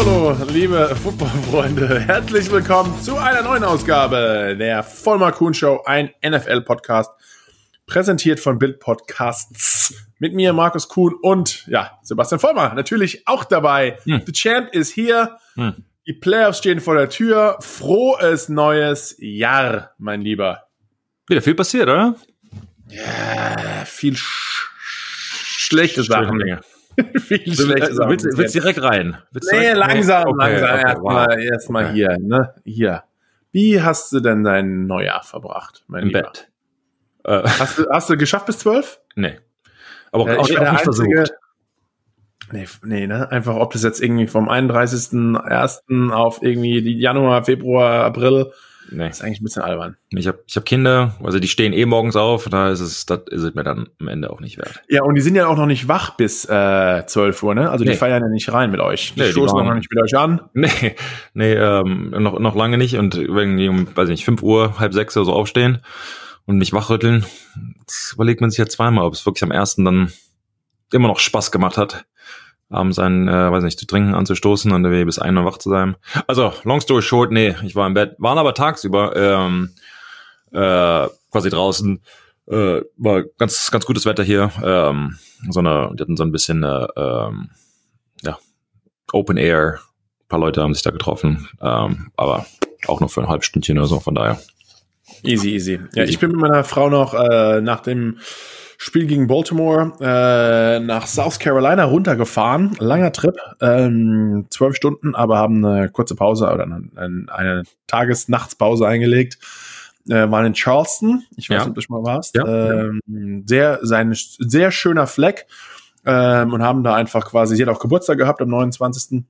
hallo, liebe Footballfreunde. Herzlich willkommen zu einer neuen Ausgabe der Vollmer Kuhn Show, ein NFL-Podcast, präsentiert von Bild Podcasts. Mit mir, Markus Kuhn und ja, Sebastian Vollmer, natürlich auch dabei. Hm. The Champ ist hier. Hm. Die Playoffs stehen vor der Tür. Frohes neues Jahr, mein Lieber. Wieder viel passiert, oder? Ja, viel sch schlechte Sachen. viel Sachen. Willst, willst direkt rein? Willst nee, direkt langsam, okay, langsam. Okay, erstmal wow. erst okay. hier, ne? Hier. Wie hast du denn dein Neujahr verbracht, mein Im Lieber? Bett. Äh. Hast, du, hast du geschafft bis zwölf? Nee. Aber auch, ich auch, auch nicht versucht. Nee, nee, ne? Einfach, ob das jetzt irgendwie vom 31.01. auf irgendwie Januar, Februar, April Nee. Das ist eigentlich ein bisschen albern. Ich habe ich hab Kinder, also die stehen eh morgens auf, da ist es, das ist es mir dann am Ende auch nicht wert. Ja, und die sind ja auch noch nicht wach bis äh, 12 Uhr, ne? Also die nee. feiern ja nicht rein mit euch. Die nee, stoßen die noch nicht mit euch an. Nee, nee, ähm, noch, noch lange nicht. Und wenn die um, weiß nicht, 5 Uhr, halb sechs oder so aufstehen und mich wachrütteln, überlegt man sich ja zweimal, ob es wirklich am ersten dann immer noch Spaß gemacht hat abends einen, äh, weiß nicht, zu trinken anzustoßen und bis ein Uhr wach zu sein. Also, long story short, nee, ich war im Bett, waren aber tagsüber ähm, äh, quasi draußen. Äh, war ganz, ganz gutes Wetter hier. Ähm, so eine, die hatten so ein bisschen äh, ähm, ja, Open Air. Ein paar Leute haben sich da getroffen, ähm, aber auch nur für ein halbes Stündchen oder so, von daher. Easy, easy. Ja, ich bin mit meiner Frau noch äh, nach dem Spiel gegen Baltimore äh, nach South Carolina runtergefahren. Langer Trip, ähm, zwölf Stunden, aber haben eine kurze Pause oder eine, eine Tages-Nachtspause eingelegt. Äh, waren in Charleston. Ich weiß nicht, ja. ob du schon mal warst. Ja, ähm. Sehr, sein, sehr schöner Fleck. Ähm, und haben da einfach quasi, sie hat auch Geburtstag gehabt am 29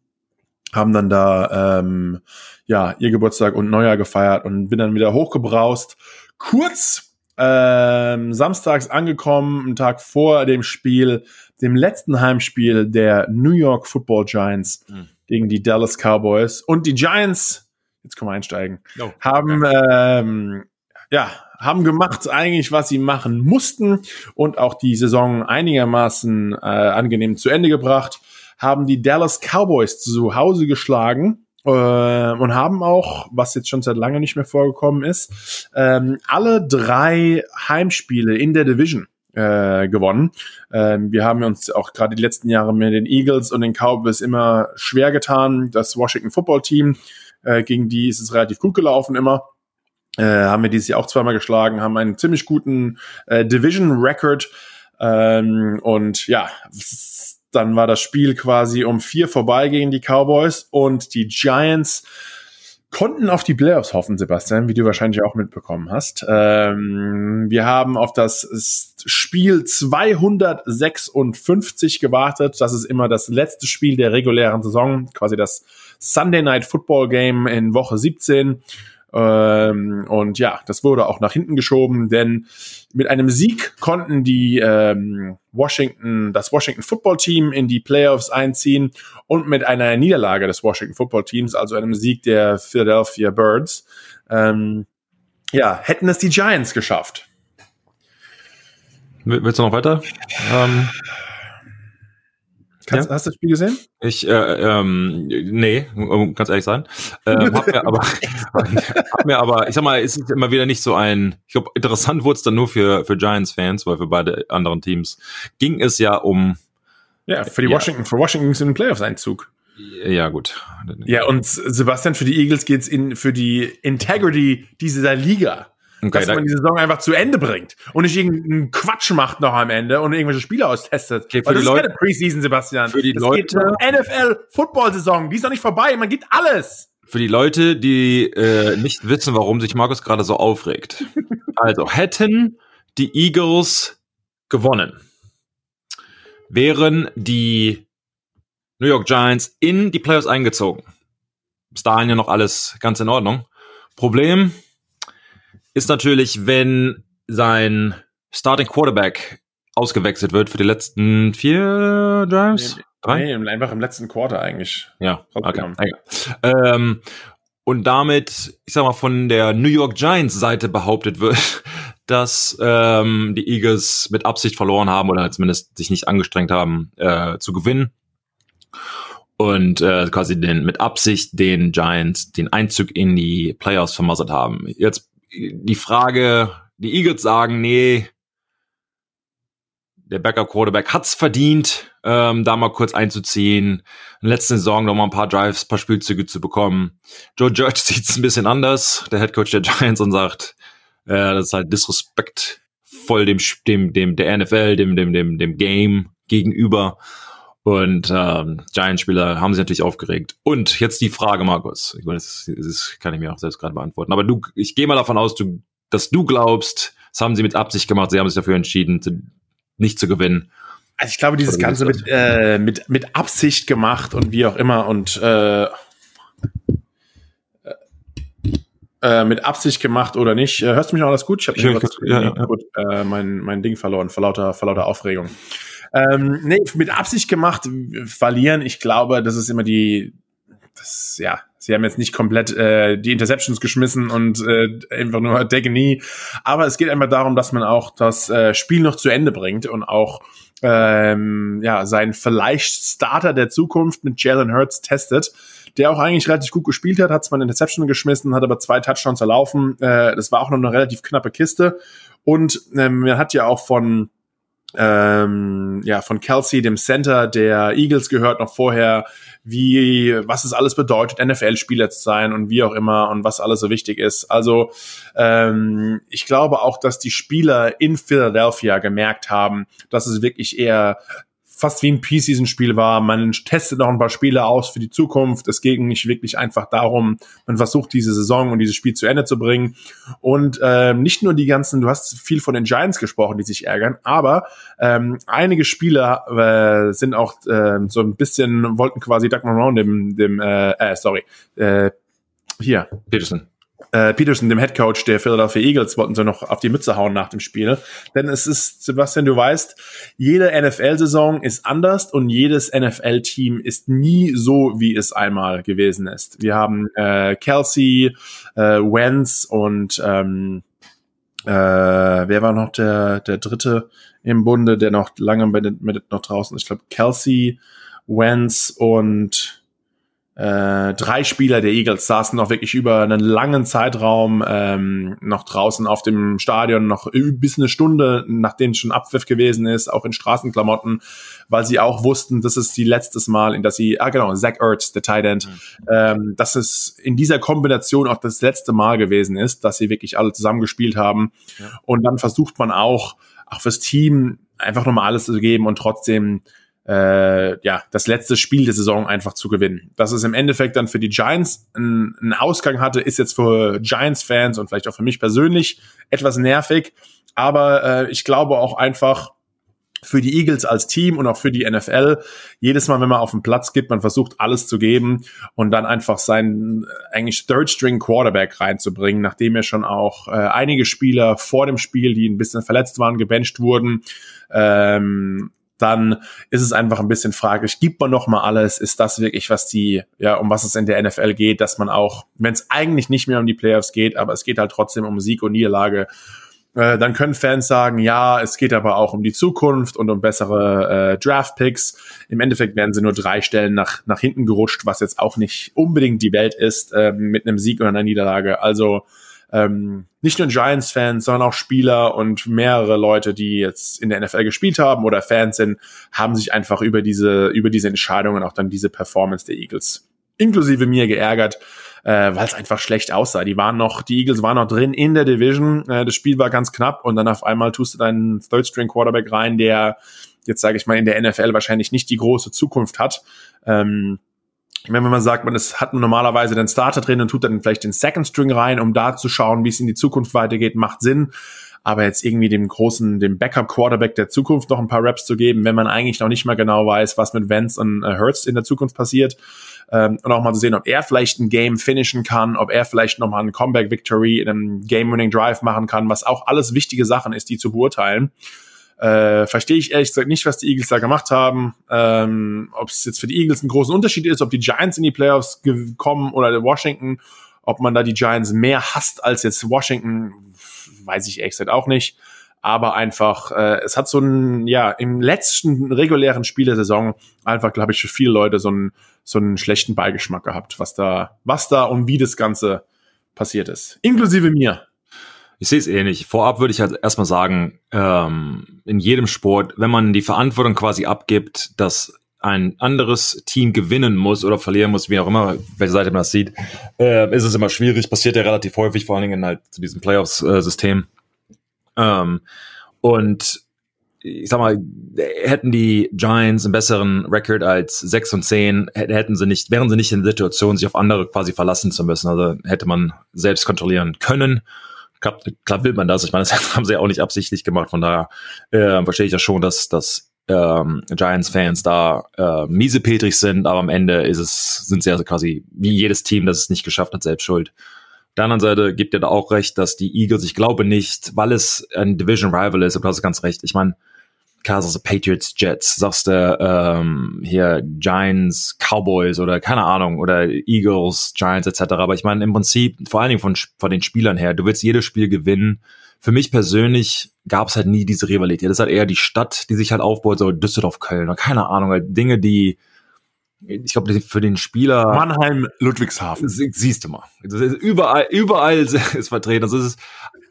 haben dann da ähm, ja ihr Geburtstag und Neujahr gefeiert und bin dann wieder hochgebraust. Kurz ähm, samstags angekommen, einen Tag vor dem Spiel, dem letzten Heimspiel der New York Football Giants mhm. gegen die Dallas Cowboys. Und die Giants, jetzt können wir einsteigen, oh, haben okay. ähm, ja haben gemacht eigentlich, was sie machen mussten und auch die Saison einigermaßen äh, angenehm zu Ende gebracht, haben die Dallas Cowboys zu Hause geschlagen äh, und haben auch, was jetzt schon seit lange nicht mehr vorgekommen ist, ähm, alle drei Heimspiele in der Division äh, gewonnen. Ähm, wir haben uns auch gerade die letzten Jahre mit den Eagles und den Cowboys immer schwer getan. Das Washington Football Team, äh, gegen die ist es relativ gut gelaufen immer. Äh, haben wir dieses Jahr auch zweimal geschlagen, haben einen ziemlich guten äh, Division Record. Ähm, und ja, dann war das Spiel quasi um vier vorbei gegen die Cowboys und die Giants konnten auf die Playoffs hoffen, Sebastian, wie du wahrscheinlich auch mitbekommen hast. Ähm, wir haben auf das Spiel 256 gewartet. Das ist immer das letzte Spiel der regulären Saison, quasi das Sunday Night Football Game in Woche 17. Ähm, und ja, das wurde auch nach hinten geschoben, denn mit einem Sieg konnten die ähm, Washington, das Washington Football Team in die Playoffs einziehen und mit einer Niederlage des Washington Football Teams, also einem Sieg der Philadelphia Birds, ähm, ja, hätten es die Giants geschafft. Willst du noch weiter? Ähm, Kannst, ja? Hast du das Spiel gesehen? Ich, äh, ähm, nee, um ganz ehrlich sein. Ähm, hab mir aber, hab mir aber, ich sag mal, es ist immer wieder nicht so ein, ich glaube, interessant wurde es dann nur für, für Giants-Fans, weil für beide anderen Teams ging es ja um. Ja, für die ja. Washington, für Washington es in den Playoffs-Einzug. Ja, gut. Ja, und Sebastian, für die Eagles geht's in, für die Integrity dieser Liga. Okay, dass man die Saison einfach zu Ende bringt und nicht irgendeinen Quatsch macht noch am Ende und irgendwelche Spiele austestet. Okay, für die Leute, keine Preseason, Sebastian. Für die das Leute. NFL-Football-Saison, die ist doch nicht vorbei, man gibt alles. Für die Leute, die äh, nicht wissen, warum sich Markus gerade so aufregt. also, hätten die Eagles gewonnen, wären die New York Giants in die Playoffs eingezogen. Bis dahin ja noch alles ganz in Ordnung. Problem, ist natürlich, wenn sein Starting Quarterback ausgewechselt wird für die letzten vier Drives. Nee, Drei? Nee, einfach im letzten Quarter eigentlich. Ja, okay. Ähm, und damit, ich sag mal, von der New York Giants Seite behauptet wird, dass ähm, die Eagles mit Absicht verloren haben oder zumindest sich nicht angestrengt haben äh, zu gewinnen. und äh, quasi den mit Absicht den Giants den Einzug in die Playoffs vermasselt haben. Jetzt die Frage, die Eagles sagen, nee, der Backup Quarterback hat's verdient, ähm, da mal kurz einzuziehen, in der letzten Saison noch mal ein paar Drives, paar Spielzüge zu bekommen. Joe Judge sieht's ein bisschen anders, der Head Coach der Giants und sagt, äh, das ist halt Disrespect voll dem dem dem der NFL, dem dem dem dem Game gegenüber. Und ähm, Giants-Spieler haben sich natürlich aufgeregt. Und jetzt die Frage, Markus. Ich meine, das, das kann ich mir auch selbst gerade beantworten. Aber du, ich gehe mal davon aus, du, dass du glaubst, das haben sie mit Absicht gemacht, sie haben sich dafür entschieden, zu, nicht zu gewinnen. Also ich glaube, dieses Ganze mit, äh, mit, mit Absicht gemacht und wie auch immer und äh, äh, mit Absicht gemacht oder nicht. Äh, hörst du mich noch alles gut? Ich habe ja, ja, ja. äh, mein, mein Ding verloren vor lauter, vor lauter Aufregung. Ähm, nee, mit Absicht gemacht, verlieren. Ich glaube, das ist immer die, das, ja, sie haben jetzt nicht komplett äh, die Interceptions geschmissen und äh, einfach nur Decke nie. Aber es geht einfach darum, dass man auch das äh, Spiel noch zu Ende bringt und auch ähm, ja, seinen vielleicht Starter der Zukunft mit Jalen Hurts testet, der auch eigentlich relativ gut gespielt hat, hat zwar eine Interception geschmissen, hat aber zwei Touchdowns erlaufen. Äh, das war auch noch eine relativ knappe Kiste. Und ähm, man hat ja auch von ähm, ja, von Kelsey, dem Center der Eagles gehört noch vorher, wie, was es alles bedeutet, NFL-Spieler zu sein und wie auch immer und was alles so wichtig ist. Also ähm, ich glaube auch, dass die Spieler in Philadelphia gemerkt haben, dass es wirklich eher fast wie ein Preseason-Spiel war. Man testet noch ein paar Spiele aus für die Zukunft. Es ging nicht wirklich einfach darum, man versucht diese Saison und dieses Spiel zu Ende zu bringen. Und ähm, nicht nur die ganzen, du hast viel von den Giants gesprochen, die sich ärgern, aber ähm, einige Spieler äh, sind auch äh, so ein bisschen, wollten quasi Doug Marone, dem, dem äh, äh sorry, äh, hier. Peterson äh, Peterson, dem Head Coach der Philadelphia Eagles, wollten sie noch auf die Mütze hauen nach dem Spiel. Denn es ist, Sebastian, du weißt, jede NFL-Saison ist anders und jedes NFL-Team ist nie so, wie es einmal gewesen ist. Wir haben äh, Kelsey, äh, Wentz und ähm, äh, wer war noch der, der dritte im Bunde, der noch lange mit, mit noch draußen ist? Ich glaube, Kelsey, Wentz und äh, drei Spieler der Eagles saßen noch wirklich über einen langen Zeitraum ähm, noch draußen auf dem Stadion, noch bis eine Stunde, nachdem schon Abpfiff gewesen ist, auch in Straßenklamotten, weil sie auch wussten, das ist die letztes Mal, in das sie, ah genau, Zach Ertz, der Tight End, mhm. ähm, dass es in dieser Kombination auch das letzte Mal gewesen ist, dass sie wirklich alle zusammen gespielt haben. Ja. Und dann versucht man auch, auch fürs Team einfach nochmal alles zu geben und trotzdem äh, ja, das letzte Spiel der Saison einfach zu gewinnen. Dass es im Endeffekt dann für die Giants einen, Ausgang hatte, ist jetzt für Giants-Fans und vielleicht auch für mich persönlich etwas nervig. Aber äh, ich glaube auch einfach, für die Eagles als Team und auch für die NFL. Jedes Mal, wenn man auf den Platz gibt, man versucht alles zu geben und dann einfach seinen äh, eigentlich Third String Quarterback reinzubringen, nachdem er schon auch äh, einige Spieler vor dem Spiel, die ein bisschen verletzt waren, gebencht wurden. Ähm, dann ist es einfach ein bisschen fraglich, gibt man noch mal alles? Ist das wirklich, was die, ja, um was es in der NFL geht, dass man auch, wenn es eigentlich nicht mehr um die Playoffs geht, aber es geht halt trotzdem um Sieg und Niederlage, äh, dann können Fans sagen, ja, es geht aber auch um die Zukunft und um bessere äh, Draft-Picks. Im Endeffekt werden sie nur drei Stellen nach, nach hinten gerutscht, was jetzt auch nicht unbedingt die Welt ist, äh, mit einem Sieg oder einer Niederlage. Also ähm, nicht nur Giants-Fans, sondern auch Spieler und mehrere Leute, die jetzt in der NFL gespielt haben oder Fans sind, haben sich einfach über diese, über diese Entscheidungen auch dann diese Performance der Eagles inklusive mir geärgert, äh, weil es einfach schlecht aussah. Die waren noch, die Eagles waren noch drin in der Division. Äh, das Spiel war ganz knapp und dann auf einmal tust du deinen Third String Quarterback rein, der jetzt sage ich mal in der NFL wahrscheinlich nicht die große Zukunft hat. Ähm, wenn man sagt, man ist, hat normalerweise den Starter drin und tut dann vielleicht den Second String rein, um da zu schauen, wie es in die Zukunft weitergeht, macht Sinn. Aber jetzt irgendwie dem großen, dem Backup-Quarterback der Zukunft noch ein paar Raps zu geben, wenn man eigentlich noch nicht mal genau weiß, was mit Vance und äh, Hurts in der Zukunft passiert. Ähm, und auch mal zu sehen, ob er vielleicht ein Game finishen kann, ob er vielleicht noch mal ein Comeback-Victory in einem Game-Winning-Drive machen kann, was auch alles wichtige Sachen ist, die zu beurteilen. Äh, Verstehe ich ehrlich gesagt nicht, was die Eagles da gemacht haben. Ähm, ob es jetzt für die Eagles einen großen Unterschied ist, ob die Giants in die Playoffs kommen oder Washington, ob man da die Giants mehr hasst als jetzt Washington, weiß ich ehrlich gesagt auch nicht. aber einfach, äh, es hat so ein, ja, im letzten regulären Spiel der Saison einfach, glaube ich, für viele Leute so einen, so einen schlechten Beigeschmack gehabt, was da, was da und wie das Ganze passiert ist. Inklusive mir. Ich sehe es ähnlich. Vorab würde ich halt erstmal sagen, ähm, in jedem Sport, wenn man die Verantwortung quasi abgibt, dass ein anderes Team gewinnen muss oder verlieren muss, wie auch immer, welche Seite man das sieht, äh, ist es immer schwierig. Passiert ja relativ häufig, vor allen Dingen halt zu diesem Playoffs-System. Ähm, und ich sag mal, hätten die Giants einen besseren Record als 6 und 10, hätten sie nicht, wären sie nicht in der Situation, sich auf andere quasi verlassen zu müssen. Also hätte man selbst kontrollieren können. Klar, klar will man das. Ich meine, das haben sie ja auch nicht absichtlich gemacht. Von daher äh, verstehe ich ja schon, dass, dass ähm, Giants-Fans da äh, miesepetrig sind, aber am Ende ist es, sind sie also quasi wie jedes Team, das es nicht geschafft hat, selbst schuld. Auf der anderen Seite gibt ihr da auch recht, dass die Eagles, ich glaube nicht, weil es ein Division Rival ist, du hast ganz recht. Ich meine, Kansas Patriots, Jets, sagst du ähm, hier Giants, Cowboys oder keine Ahnung oder Eagles, Giants etc. Aber ich meine im Prinzip vor allen Dingen von, von den Spielern her, du willst jedes Spiel gewinnen. Für mich persönlich gab es halt nie diese Rivalität. Das ist halt eher die Stadt, die sich halt aufbaut, so Düsseldorf, Köln oder keine Ahnung, halt Dinge, die ich glaube, für den Spieler. Mannheim, Ludwigshafen. Siehst du mal. überall, überall ist vertreten. Das ist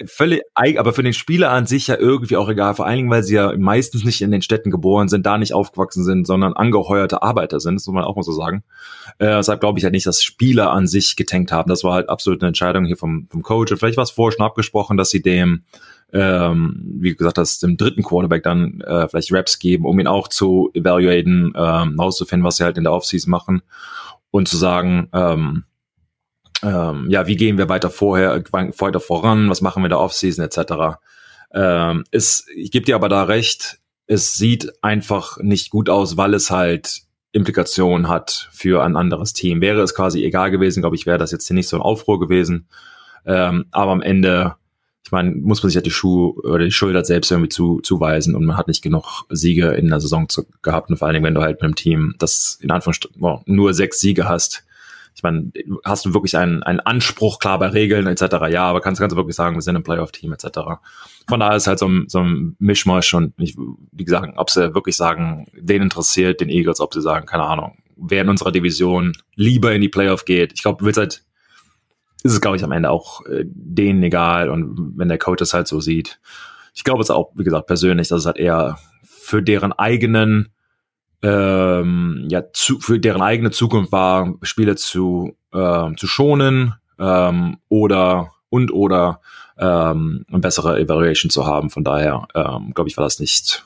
völlig, aber für den Spieler an sich ja irgendwie auch egal. Vor allen Dingen, weil sie ja meistens nicht in den Städten geboren sind, da nicht aufgewachsen sind, sondern angeheuerte Arbeiter sind. Das muss man auch mal so sagen. Äh, deshalb glaube ich ja nicht, dass Spieler an sich getankt haben. Das war halt absolut eine Entscheidung hier vom, vom Coach. Und vielleicht war es vorher schon abgesprochen, dass sie dem ähm, wie gesagt, das dem dritten Quarterback dann äh, vielleicht Raps geben, um ihn auch zu evaluaten, ähm, auszufinden, was sie halt in der Offseason machen und zu sagen, ähm, ähm, ja, wie gehen wir weiter vorher, weiter voran, was machen wir in der Offseason etc. Ähm, ist, ich gebe dir aber da recht, es sieht einfach nicht gut aus, weil es halt Implikationen hat für ein anderes Team. Wäre es quasi egal gewesen, glaube ich, wäre das jetzt hier nicht so ein Aufruhr gewesen. Ähm, aber am Ende ich meine, muss man sich halt die Schuhe oder die Schulter selbst irgendwie zu, zuweisen und man hat nicht genug Siege in der Saison zu, gehabt und vor allen Dingen, wenn du halt mit einem Team, das in Anführungsstrichen nur sechs Siege hast, ich meine, hast du wirklich einen, einen Anspruch, klar bei Regeln etc., ja, aber kannst, kannst du wirklich sagen, wir sind ein Playoff-Team etc. Von daher ist halt so ein, so ein Mischmasch und ich, wie gesagt, ob sie wirklich sagen, den interessiert, den Eagles, ob sie sagen, keine Ahnung, wer in unserer Division lieber in die Playoff geht. Ich glaube, willst halt ist es, glaube ich, am Ende auch äh, denen egal. Und wenn der Coach es halt so sieht, ich glaube es auch, wie gesagt, persönlich, dass es halt eher für deren eigenen, ähm, ja, zu, für deren eigene Zukunft war, Spiele zu, äh, zu schonen ähm, oder und oder ähm, eine bessere Evaluation zu haben. Von daher, ähm, glaube ich, war das nicht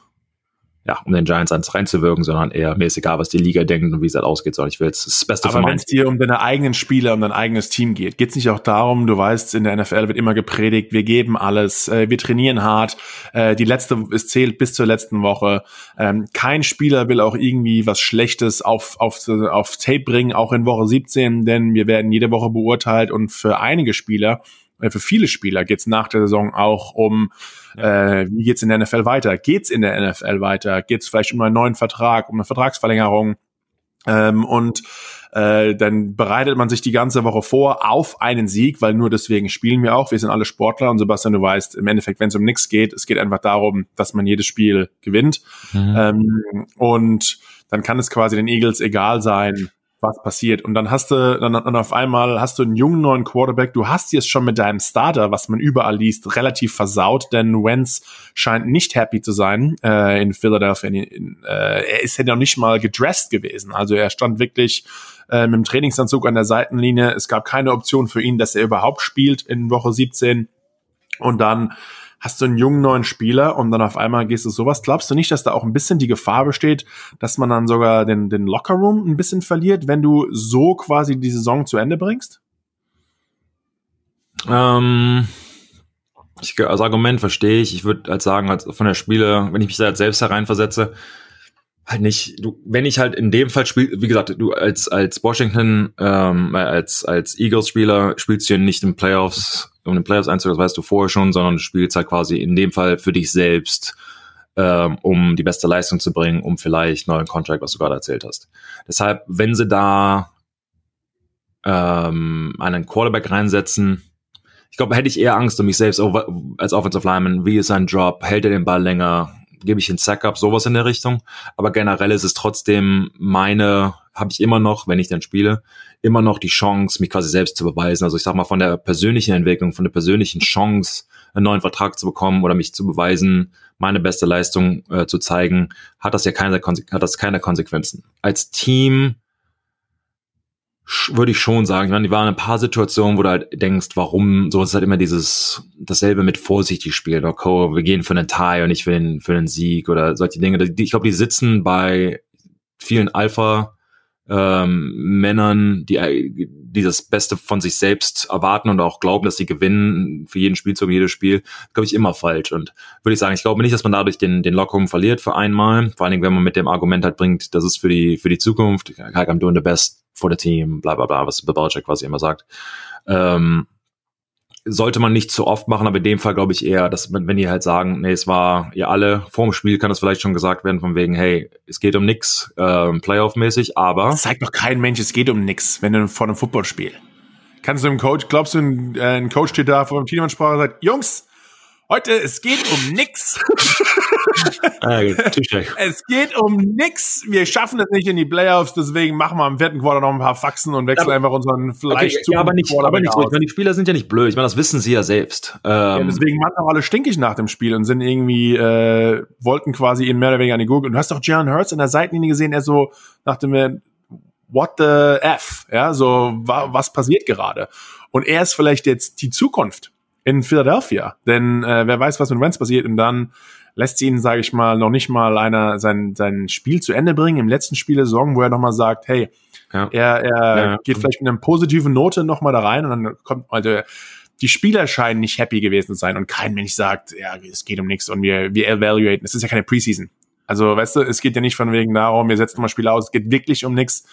ja, um den Giants eins reinzuwirken, sondern eher mir ist egal, was die Liga denkt und wie es halt ausgeht, sondern ich will jetzt das Beste Aber wenn es dir um deine eigenen Spieler, um dein eigenes Team geht, geht es nicht auch darum, du weißt, in der NFL wird immer gepredigt, wir geben alles, äh, wir trainieren hart, äh, die letzte, es zählt bis zur letzten Woche. Ähm, kein Spieler will auch irgendwie was Schlechtes auf, auf, auf Tape bringen, auch in Woche 17, denn wir werden jede Woche beurteilt und für einige Spieler, für viele Spieler geht es nach der Saison auch um ja. Äh, wie geht's in der NFL weiter? Geht's in der NFL weiter? Geht's vielleicht um einen neuen Vertrag, um eine Vertragsverlängerung? Ähm, und äh, dann bereitet man sich die ganze Woche vor auf einen Sieg, weil nur deswegen spielen wir auch. Wir sind alle Sportler und Sebastian, du weißt, im Endeffekt, wenn es um nichts geht, es geht einfach darum, dass man jedes Spiel gewinnt. Mhm. Ähm, und dann kann es quasi den Eagles egal sein, was passiert. Und dann hast du, dann, dann auf einmal hast du einen jungen neuen Quarterback. Du hast jetzt schon mit deinem Starter, was man überall liest, relativ versaut, denn Wentz scheint nicht happy zu sein äh, in Philadelphia. In, in, äh, er ist ja noch nicht mal gedressed gewesen. Also er stand wirklich äh, mit dem Trainingsanzug an der Seitenlinie. Es gab keine Option für ihn, dass er überhaupt spielt in Woche 17. Und dann hast du einen jungen neuen Spieler und dann auf einmal gehst du sowas. Glaubst du nicht, dass da auch ein bisschen die Gefahr besteht, dass man dann sogar den, den Lockerroom ein bisschen verliert, wenn du so quasi die Saison zu Ende bringst? Ähm, ich, als Argument verstehe ich. Ich würde halt sagen, als von der Spiele, wenn ich mich da jetzt selbst hereinversetze, halt nicht, du, wenn ich halt in dem Fall spiel, wie gesagt, du als als Washington, ähm, als als Eagles-Spieler spielst du ja nicht in Playoffs um den Playoffs einzugehen, das weißt du vorher schon, sondern du spielst halt quasi in dem Fall für dich selbst, ähm, um die beste Leistung zu bringen, um vielleicht neuen Contract, was du gerade erzählt hast. Deshalb, wenn sie da ähm, einen Quarterback reinsetzen, ich glaube, hätte ich eher Angst um mich selbst als Offensive Lineman. Wie ist sein Job? Hält er den Ball länger? Gebe ich den Sack up? Sowas in der Richtung. Aber generell ist es trotzdem meine, habe ich immer noch, wenn ich dann spiele, immer noch die Chance, mich quasi selbst zu beweisen. Also ich sag mal, von der persönlichen Entwicklung, von der persönlichen Chance, einen neuen Vertrag zu bekommen oder mich zu beweisen, meine beste Leistung äh, zu zeigen, hat das ja keine, hat das keine Konsequenzen. Als Team würde ich schon sagen. Ich meine, die waren ein paar Situationen, wo du halt denkst, warum, so ist halt immer dieses, dasselbe mit vorsichtig spielen, okay, oh, wir gehen für einen Tie und nicht für den, für den Sieg oder solche Dinge. Ich glaube, die sitzen bei vielen Alpha, ähm, Männern, die, die das Beste von sich selbst erwarten und auch glauben, dass sie gewinnen für jeden Spielzug, jedes Spiel, glaube ich, immer falsch. Und würde ich sagen, ich glaube nicht, dass man dadurch den, den Lockerung verliert für einmal. Vor allen Dingen, wenn man mit dem Argument halt bringt, das ist für die, für die Zukunft, I'm doing the best for the team, bla, bla, bla, was Belichick quasi immer sagt. Ähm, sollte man nicht zu oft machen, aber in dem Fall glaube ich eher, dass wenn die halt sagen, nee, es war ihr alle, vor dem Spiel kann das vielleicht schon gesagt werden, von wegen, hey, es geht um nix, äh, Playoff-mäßig, aber. Das zeigt doch kein Mensch, es geht um nix, wenn du vor einem Footballspiel. Kannst du dem Coach, glaubst du, ein, äh, ein Coach steht da vor dem Team und sagt, Jungs, Heute, es geht um nix. ah, es geht um nix. Wir schaffen es nicht in die Playoffs, deswegen machen wir im vierten Quarter noch ein paar Faxen und wechseln ja, einfach unseren vielleicht okay, ja, aber nicht, aber nicht so. Die Spieler sind ja nicht blöd. Ich meine, das wissen sie ja selbst. Ähm, ja, deswegen waren auch alle stinkig nach dem Spiel und sind irgendwie, äh, wollten quasi ihn mehr oder weniger an die Gurke. Und du hast doch Jalen Hurts in der Seitenlinie gesehen, er so nach dem äh, What the F? Ja, so, wa was passiert gerade? Und er ist vielleicht jetzt die Zukunft in Philadelphia. Denn äh, wer weiß, was mit Wentz passiert und dann lässt sie ihn, sage ich mal, noch nicht mal einer sein, sein Spiel zu Ende bringen im letzten Spiel der Saison, wo er nochmal sagt, hey, ja. er, er ja. geht vielleicht mit einer positiven Note nochmal da rein und dann kommt, also die Spieler scheinen nicht happy gewesen zu sein und kein Mensch sagt, ja, es geht um nichts und wir, wir evaluaten. Es ist ja keine Preseason. Also, weißt du, es geht ja nicht von wegen darum, wir setzen mal Spieler aus, es geht wirklich um nichts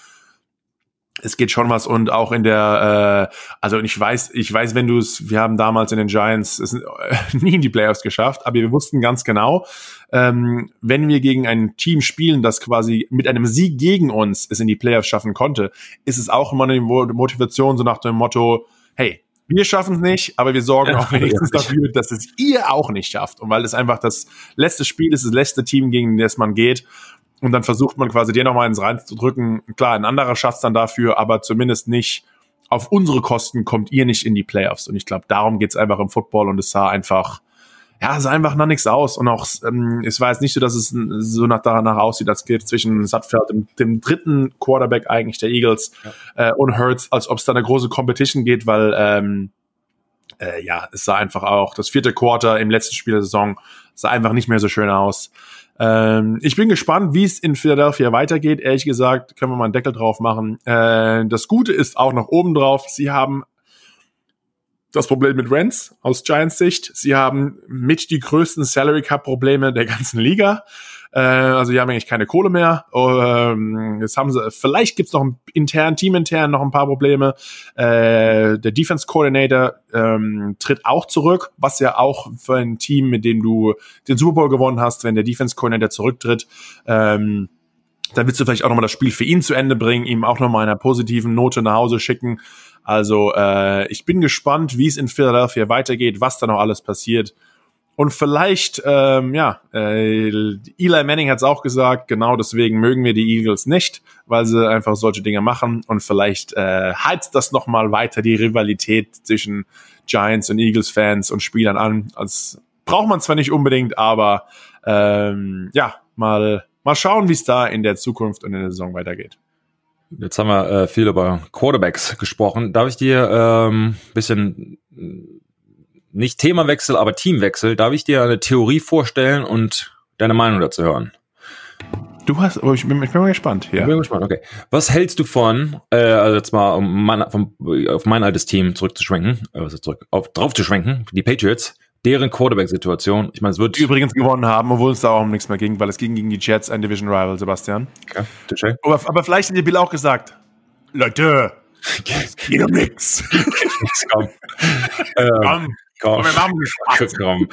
es geht schon was und auch in der, äh, also ich weiß, ich weiß, wenn du es, wir haben damals in den Giants es, äh, nie in die Playoffs geschafft, aber wir wussten ganz genau, ähm, wenn wir gegen ein Team spielen, das quasi mit einem Sieg gegen uns es in die Playoffs schaffen konnte, ist es auch immer eine Motivation so nach dem Motto, hey, wir schaffen es nicht, aber wir sorgen auch wenigstens dafür, dass es ihr auch nicht schafft. Und weil es einfach das letzte Spiel ist, das letzte Team, gegen das man geht. Und dann versucht man quasi dir nochmal ins Rein zu drücken. Klar, ein anderer schafft dann dafür, aber zumindest nicht auf unsere Kosten kommt ihr nicht in die Playoffs. Und ich glaube, darum geht's einfach im Football und es sah einfach, ja, es sah einfach nach nichts aus. Und auch, ähm, es war jetzt nicht so, dass es so nach danach aussieht, als geht zwischen Sattfeld und dem dritten Quarterback eigentlich der Eagles ja. äh, und Hurts, als ob es da eine große Competition geht, weil ähm, äh, ja, es sah einfach auch das vierte Quarter im letzten Spiel der Saison sah einfach nicht mehr so schön aus. Ähm, ich bin gespannt, wie es in Philadelphia weitergeht. Ehrlich gesagt, können wir mal einen Deckel drauf machen. Äh, das Gute ist auch noch oben drauf. Sie haben das Problem mit Rents aus Giants Sicht. Sie haben mit die größten Salary Cup Probleme der ganzen Liga. Äh, also die haben eigentlich keine Kohle mehr. Ähm, jetzt haben sie, vielleicht gibt's noch intern, teamintern noch ein paar Probleme. Äh, der Defense Coordinator ähm, tritt auch zurück, was ja auch für ein Team, mit dem du den Super Bowl gewonnen hast, wenn der Defense Coordinator zurücktritt. Ähm, dann willst du vielleicht auch nochmal das Spiel für ihn zu Ende bringen, ihm auch nochmal einer positiven Note nach Hause schicken. Also äh, ich bin gespannt, wie es in Philadelphia weitergeht, was da noch alles passiert. Und vielleicht, ähm, ja, äh, Eli Manning hat es auch gesagt, genau deswegen mögen wir die Eagles nicht, weil sie einfach solche Dinge machen. Und vielleicht äh, heizt das nochmal weiter die Rivalität zwischen Giants und Eagles-Fans und Spielern an. Das braucht man zwar nicht unbedingt, aber ähm, ja, mal, mal schauen, wie es da in der Zukunft und in der Saison weitergeht. Jetzt haben wir äh, viel über Quarterbacks gesprochen. Darf ich dir ähm, bisschen nicht Themawechsel, aber Teamwechsel, darf ich dir eine Theorie vorstellen und deine Meinung dazu hören? Du hast, oh, ich, bin, ich bin mal gespannt. Ja. Ich bin gespannt, okay. Was hältst du von, äh, also jetzt mal um mein, vom, auf mein altes Team zurückzuschwenken, äh, ist zurück, auf, drauf zu schwenken, die Patriots, deren Quarterback-Situation. Ich meine, es wird. Die übrigens gewonnen haben, obwohl es da auch um nichts mehr ging, weil es ging gegen die Jets, ein Division Rival, Sebastian. Okay, aber, aber vielleicht hat die Bill auch gesagt, Leute, es geht um nix. Komm. ähm, Komm, Spaß. Komm.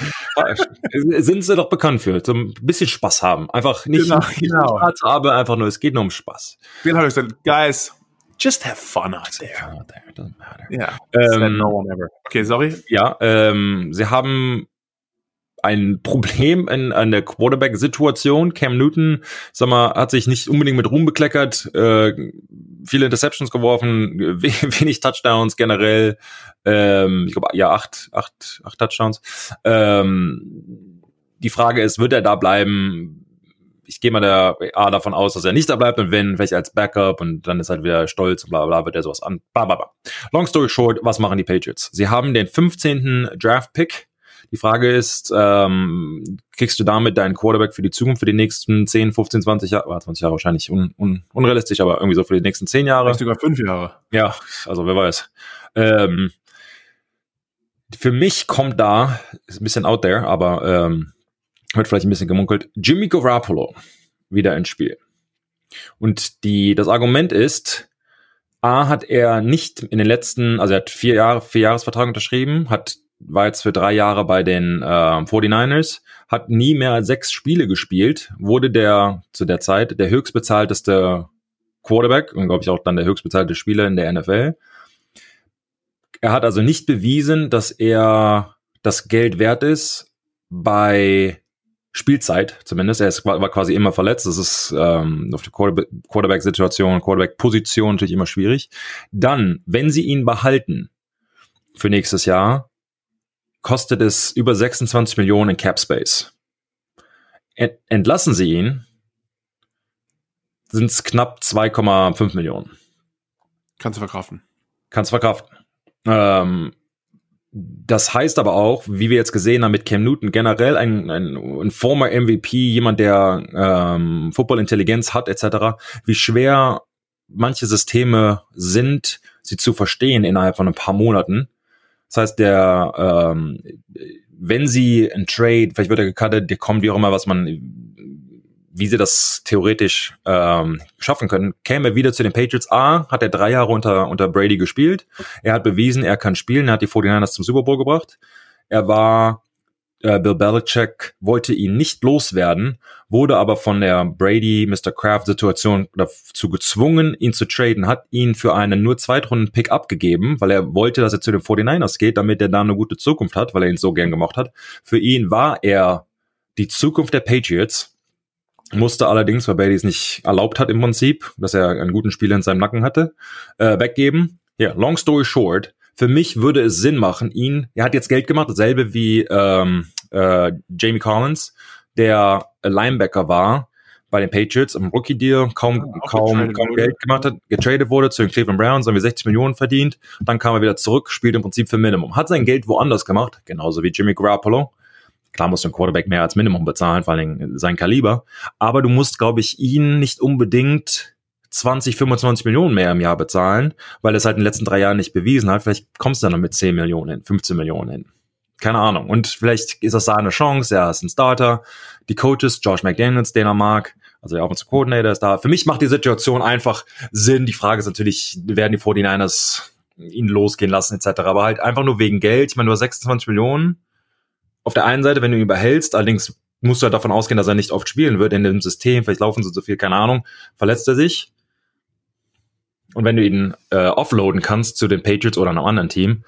Sind sie doch bekannt für, so ein bisschen Spaß haben. Einfach nicht, genau, genau. Spaß, aber einfach nur, es geht nur um Spaß. Bill hat gesagt, Guys, just have fun out there. Fun out there, doesn't matter. Ja. Ähm, no one ever. Okay, sorry. Ja, ähm, sie haben ein Problem in, an der Quarterback-Situation. Cam Newton, sag mal, hat sich nicht unbedingt mit Ruhm bekleckert, äh, viele Interceptions geworfen, we wenig Touchdowns generell. Ähm, ich glaube, ja, acht, acht, acht Touchdowns. Ähm, die Frage ist, wird er da bleiben? Ich gehe mal da, A, davon aus, dass er nicht da bleibt und wenn, vielleicht als Backup und dann ist halt wieder stolz und bla bla, wird er sowas an. Bla, bla, bla. Long story short, was machen die Patriots? Sie haben den 15. Draft-Pick die Frage ist, ähm, kriegst du damit deinen Quarterback für die Zukunft, für die nächsten 10, 15, 20 Jahre, 20 Jahre wahrscheinlich un, un, unrealistisch, aber irgendwie so für die nächsten 10 Jahre. Vielleicht sogar fünf Jahre. Ja, also wer weiß. Ähm, für mich kommt da, ist ein bisschen out there, aber ähm, wird vielleicht ein bisschen gemunkelt, Jimmy Garoppolo wieder ins Spiel. Und die, das Argument ist, A hat er nicht in den letzten, also er hat vier Jahre, vier Jahresvertrag unterschrieben, hat war jetzt für drei Jahre bei den äh, 49ers, hat nie mehr als sechs Spiele gespielt, wurde der zu der Zeit der höchstbezahlteste Quarterback und glaube ich auch dann der höchstbezahlte Spieler in der NFL. Er hat also nicht bewiesen, dass er das Geld wert ist bei Spielzeit zumindest. Er ist, war quasi immer verletzt. Das ist ähm, auf der Quarterback-Situation, Quarterback-Position natürlich immer schwierig. Dann, wenn sie ihn behalten für nächstes Jahr, kostet es über 26 Millionen in Cap Space. Entlassen sie ihn, sind es knapp 2,5 Millionen. Kannst du verkraften. Kannst verkraften. Ähm, das heißt aber auch, wie wir jetzt gesehen haben mit Cam Newton, generell ein, ein, ein former MVP, jemand, der ähm, Football-Intelligenz hat, etc., wie schwer manche Systeme sind, sie zu verstehen innerhalb von ein paar Monaten. Das heißt, der, ähm, wenn sie ein Trade, vielleicht wird er gecuttet, der kommt wie auch immer, was man, wie sie das theoretisch ähm, schaffen können, käme er wieder zu den Patriots. A, hat er drei Jahre unter, unter Brady gespielt. Er hat bewiesen, er kann spielen. Er hat die 49ers zum Super Bowl gebracht. Er war äh, Bill Belichick wollte ihn nicht loswerden, wurde aber von der Brady Mr. Kraft Situation dazu gezwungen, ihn zu traden, hat ihn für einen nur Zweitrunden-Pick abgegeben, weil er wollte, dass er zu den 49ers geht, damit er da eine gute Zukunft hat, weil er ihn so gern gemacht hat. Für ihn war er die Zukunft der Patriots, musste allerdings, weil Brady es nicht erlaubt hat im Prinzip, dass er einen guten Spieler in seinem Nacken hatte, äh, weggeben. Ja, long story short, für mich würde es Sinn machen, ihn, er hat jetzt Geld gemacht, dasselbe wie ähm, äh, Jamie Collins, der Linebacker war bei den Patriots im Rookie-Deal, kaum, ja, kaum, kaum Geld gemacht hat, getradet wurde zu den Cleveland Browns, haben wir 60 Millionen verdient, dann kam er wieder zurück, spielt im Prinzip für Minimum. Hat sein Geld woanders gemacht, genauso wie Jimmy Garoppolo. Klar musst du ein Quarterback mehr als Minimum bezahlen, vor allem sein Kaliber. Aber du musst, glaube ich, ihn nicht unbedingt 20, 25 Millionen mehr im Jahr bezahlen, weil es halt in den letzten drei Jahren nicht bewiesen hat. Vielleicht kommst du dann mit 10 Millionen hin, 15 Millionen hin. Keine Ahnung. Und vielleicht ist das da eine Chance. Er ist ein Starter. Die Coaches, Josh McDaniels, den er mag, also der Offensive Coordinator ist da. Für mich macht die Situation einfach Sinn. Die Frage ist natürlich, werden die 49ers ihn losgehen lassen etc. Aber halt einfach nur wegen Geld. Ich meine, nur 26 Millionen. Auf der einen Seite, wenn du ihn behältst, allerdings musst du halt davon ausgehen, dass er nicht oft spielen wird in dem System. Vielleicht laufen sie so viel, keine Ahnung. Verletzt er sich. Und wenn du ihn äh, offloaden kannst zu den Patriots oder einem anderen Team,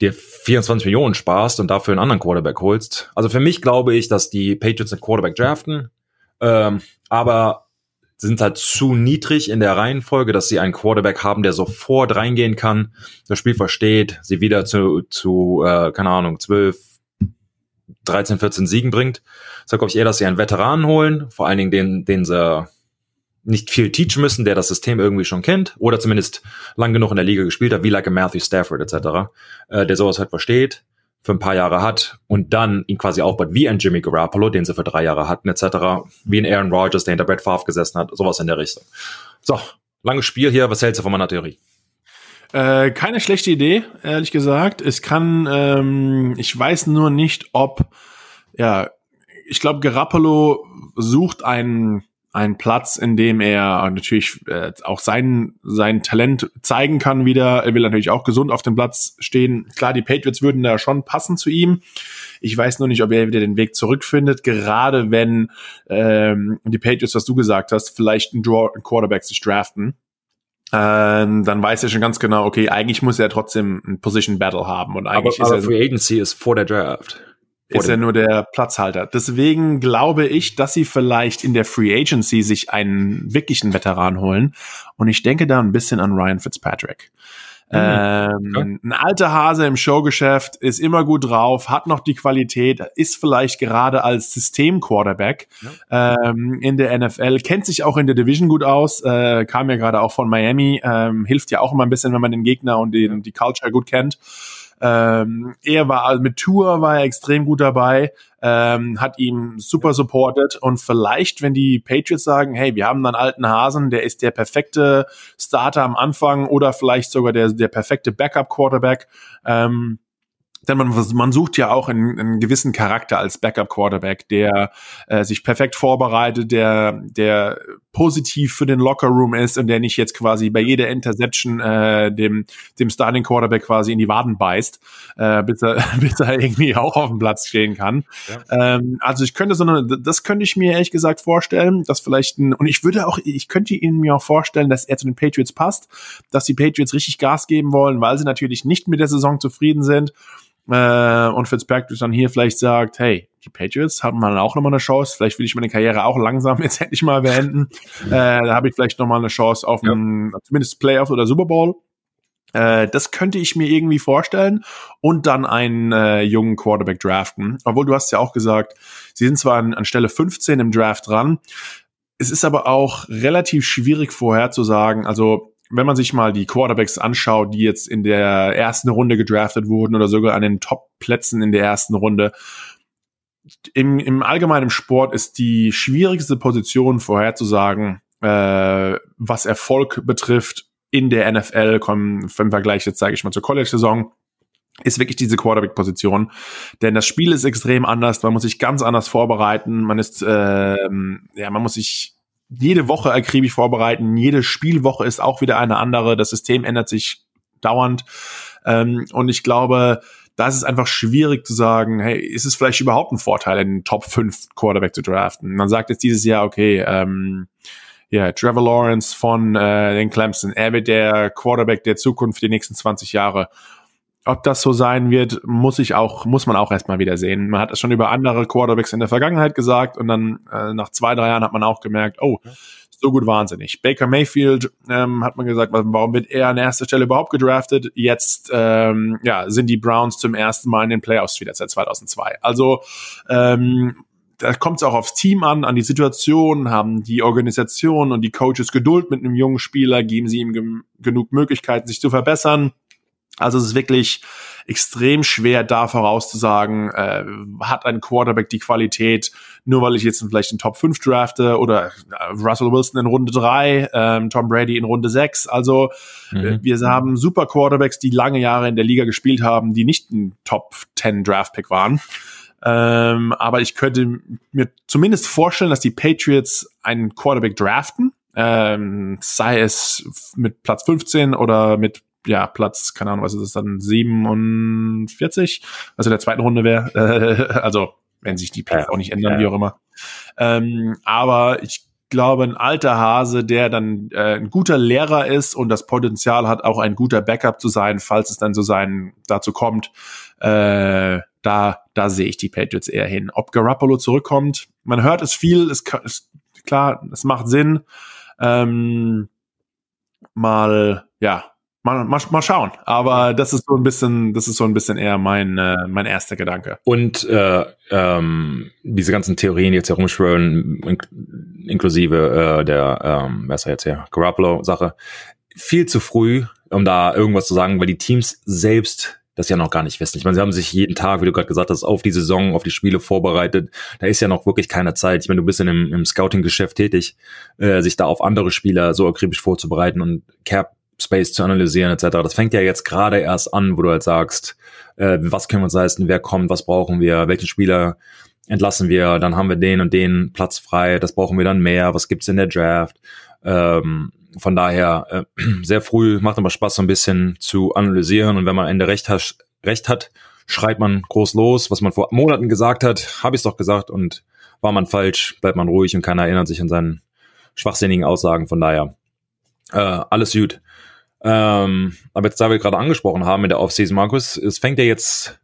dir 24 Millionen sparst und dafür einen anderen Quarterback holst. Also für mich glaube ich, dass die Patriots einen Quarterback draften, ähm, aber sind halt zu niedrig in der Reihenfolge, dass sie einen Quarterback haben, der sofort reingehen kann, das Spiel versteht, sie wieder zu, zu äh, keine Ahnung, 12, 13, 14 Siegen bringt. Deshalb glaube ich eher, dass sie einen Veteranen holen, vor allen Dingen den, den sie nicht viel teachen müssen, der das System irgendwie schon kennt oder zumindest lang genug in der Liga gespielt hat, wie like a Matthew Stafford etc., äh, der sowas halt versteht, für ein paar Jahre hat und dann ihn quasi aufbaut wie ein Jimmy Garoppolo, den sie für drei Jahre hatten etc., wie ein Aaron Rodgers, der hinter Brett Favre gesessen hat, sowas in der Richtung. So, langes Spiel hier, was hältst du von meiner Theorie? Äh, keine schlechte Idee, ehrlich gesagt. Es kann, ähm, ich weiß nur nicht, ob, ja, ich glaube, Garoppolo sucht einen ein Platz, in dem er natürlich äh, auch sein, sein Talent zeigen kann wieder. Er will natürlich auch gesund auf dem Platz stehen. Klar, die Patriots würden da schon passen zu ihm. Ich weiß nur nicht, ob er wieder den Weg zurückfindet, gerade wenn ähm, die Patriots, was du gesagt hast, vielleicht einen, Draw, einen Quarterback sich draften. ähm, dann weiß er schon ganz genau, okay, eigentlich muss er trotzdem ein Position Battle haben und eigentlich aber, aber ist er Free Agency ist vor der Draft. Ist er nur der Platzhalter. Deswegen glaube ich, dass sie vielleicht in der Free Agency sich einen wirklichen Veteran holen. Und ich denke da ein bisschen an Ryan Fitzpatrick. Mhm. Ähm, ein alter Hase im Showgeschäft ist immer gut drauf, hat noch die Qualität, ist vielleicht gerade als System-Quarterback ja. ähm, in der NFL, kennt sich auch in der Division gut aus, äh, kam ja gerade auch von Miami, ähm, hilft ja auch immer ein bisschen, wenn man den Gegner und den, die Culture gut kennt. Ähm, er war also mit Tour war er extrem gut dabei, ähm, hat ihm super supported und vielleicht, wenn die Patriots sagen, hey, wir haben einen alten Hasen, der ist der perfekte Starter am Anfang oder vielleicht sogar der, der perfekte Backup Quarterback, ähm, denn man, man sucht ja auch einen, einen gewissen Charakter als Backup-Quarterback, der äh, sich perfekt vorbereitet, der, der positiv für den Locker-Room ist und der nicht jetzt quasi bei jeder Interception äh, dem, dem Starting-Quarterback quasi in die Waden beißt, äh, bis, er, bis er irgendwie auch auf dem Platz stehen kann. Ja. Ähm, also ich könnte so eine, das könnte ich mir ehrlich gesagt vorstellen, dass vielleicht ein, und ich würde auch, ich könnte Ihnen mir auch vorstellen, dass er zu den Patriots passt, dass die Patriots richtig Gas geben wollen, weil sie natürlich nicht mit der Saison zufrieden sind äh, und Fitzpatrick dann hier vielleicht sagt, hey, die Patriots haben mal auch nochmal eine Chance, vielleicht will ich meine Karriere auch langsam jetzt endlich mal beenden. äh, da habe ich vielleicht nochmal eine Chance auf ja. einen, zumindest Playoff oder Super Bowl. Äh, das könnte ich mir irgendwie vorstellen und dann einen äh, jungen Quarterback draften. Obwohl du hast ja auch gesagt, sie sind zwar an, an Stelle 15 im Draft dran, es ist aber auch relativ schwierig vorherzusagen. Also wenn man sich mal die Quarterbacks anschaut, die jetzt in der ersten Runde gedraftet wurden oder sogar an den Top-Plätzen in der ersten Runde, im, im allgemeinen Sport ist die schwierigste Position vorherzusagen, äh, was Erfolg betrifft in der NFL, kommen im Vergleich jetzt sage ich mal zur College-Saison, ist wirklich diese Quarterback-Position. Denn das Spiel ist extrem anders, man muss sich ganz anders vorbereiten, man ist, äh, ja, man muss sich jede Woche akribisch vorbereiten. Jede Spielwoche ist auch wieder eine andere. Das System ändert sich dauernd. Ähm, und ich glaube, da ist es einfach schwierig zu sagen, hey, ist es vielleicht überhaupt ein Vorteil, einen Top 5 Quarterback zu draften? Man sagt jetzt dieses Jahr, okay, ähm, ja, Trevor Lawrence von äh, den Clemson, er wird der Quarterback der Zukunft die nächsten 20 Jahre. Ob das so sein wird, muss ich auch, muss man auch erstmal wieder sehen. Man hat es schon über andere Quarterbacks in der Vergangenheit gesagt und dann äh, nach zwei, drei Jahren hat man auch gemerkt, oh, so gut wahnsinnig. Baker Mayfield ähm, hat man gesagt, warum wird er an erster Stelle überhaupt gedraftet? Jetzt ähm, ja, sind die Browns zum ersten Mal in den Playoffs wieder seit 2002. Also ähm, da kommt es auch aufs Team an, an die Situation, haben die Organisation und die Coaches Geduld mit einem jungen Spieler, geben sie ihm genug Möglichkeiten, sich zu verbessern. Also es ist wirklich extrem schwer, da vorauszusagen, äh, hat ein Quarterback die Qualität, nur weil ich jetzt vielleicht in Top 5 drafte oder äh, Russell Wilson in Runde 3, ähm, Tom Brady in Runde 6. Also äh, mhm. äh, wir haben super Quarterbacks, die lange Jahre in der Liga gespielt haben, die nicht ein Top 10 Draft-Pick waren. Ähm, aber ich könnte mir zumindest vorstellen, dass die Patriots einen Quarterback draften, ähm, sei es mit Platz 15 oder mit ja, Platz, keine Ahnung, was ist das dann, 47, also der zweiten Runde wäre, äh, also wenn sich die Plätze auch nicht ändern, ja. wie auch immer. Ähm, aber ich glaube, ein alter Hase, der dann äh, ein guter Lehrer ist und das Potenzial hat, auch ein guter Backup zu sein, falls es dann so sein dazu kommt, äh, da, da sehe ich die Patriots eher hin. Ob Garoppolo zurückkommt, man hört es viel, ist, ist klar, es macht Sinn. Ähm, mal, ja, Mal, mal, mal schauen. Aber das ist so ein bisschen, das ist so ein bisschen eher mein, äh, mein erster Gedanke. Und äh, ähm, diese ganzen Theorien, die jetzt herumschwören, in, inklusive äh, der, ähm, wer ist er jetzt hier, Garoppolo-Sache, viel zu früh, um da irgendwas zu sagen, weil die Teams selbst das ja noch gar nicht wissen. Ich meine, sie haben sich jeden Tag, wie du gerade gesagt hast, auf die Saison, auf die Spiele vorbereitet. Da ist ja noch wirklich keine Zeit. Ich meine, du bist in im, im Scouting-Geschäft tätig, äh, sich da auf andere Spieler so akribisch vorzubereiten und Cap Space zu analysieren etc. Das fängt ja jetzt gerade erst an, wo du halt sagst, äh, was können wir uns leisten, wer kommt, was brauchen wir, welchen Spieler entlassen wir, dann haben wir den und den Platz frei, das brauchen wir dann mehr, was gibt's in der Draft. Ähm, von daher äh, sehr früh, macht aber Spaß, so ein bisschen zu analysieren und wenn man am Ende recht, hat, recht hat, schreit man groß los, was man vor Monaten gesagt hat, habe ich doch gesagt und war man falsch, bleibt man ruhig und keiner erinnert sich an seinen schwachsinnigen Aussagen. Von daher Äh, alles gut. Ähm, aber jetzt, da wir gerade angesprochen haben in der Offseason, Markus, es fängt ja jetzt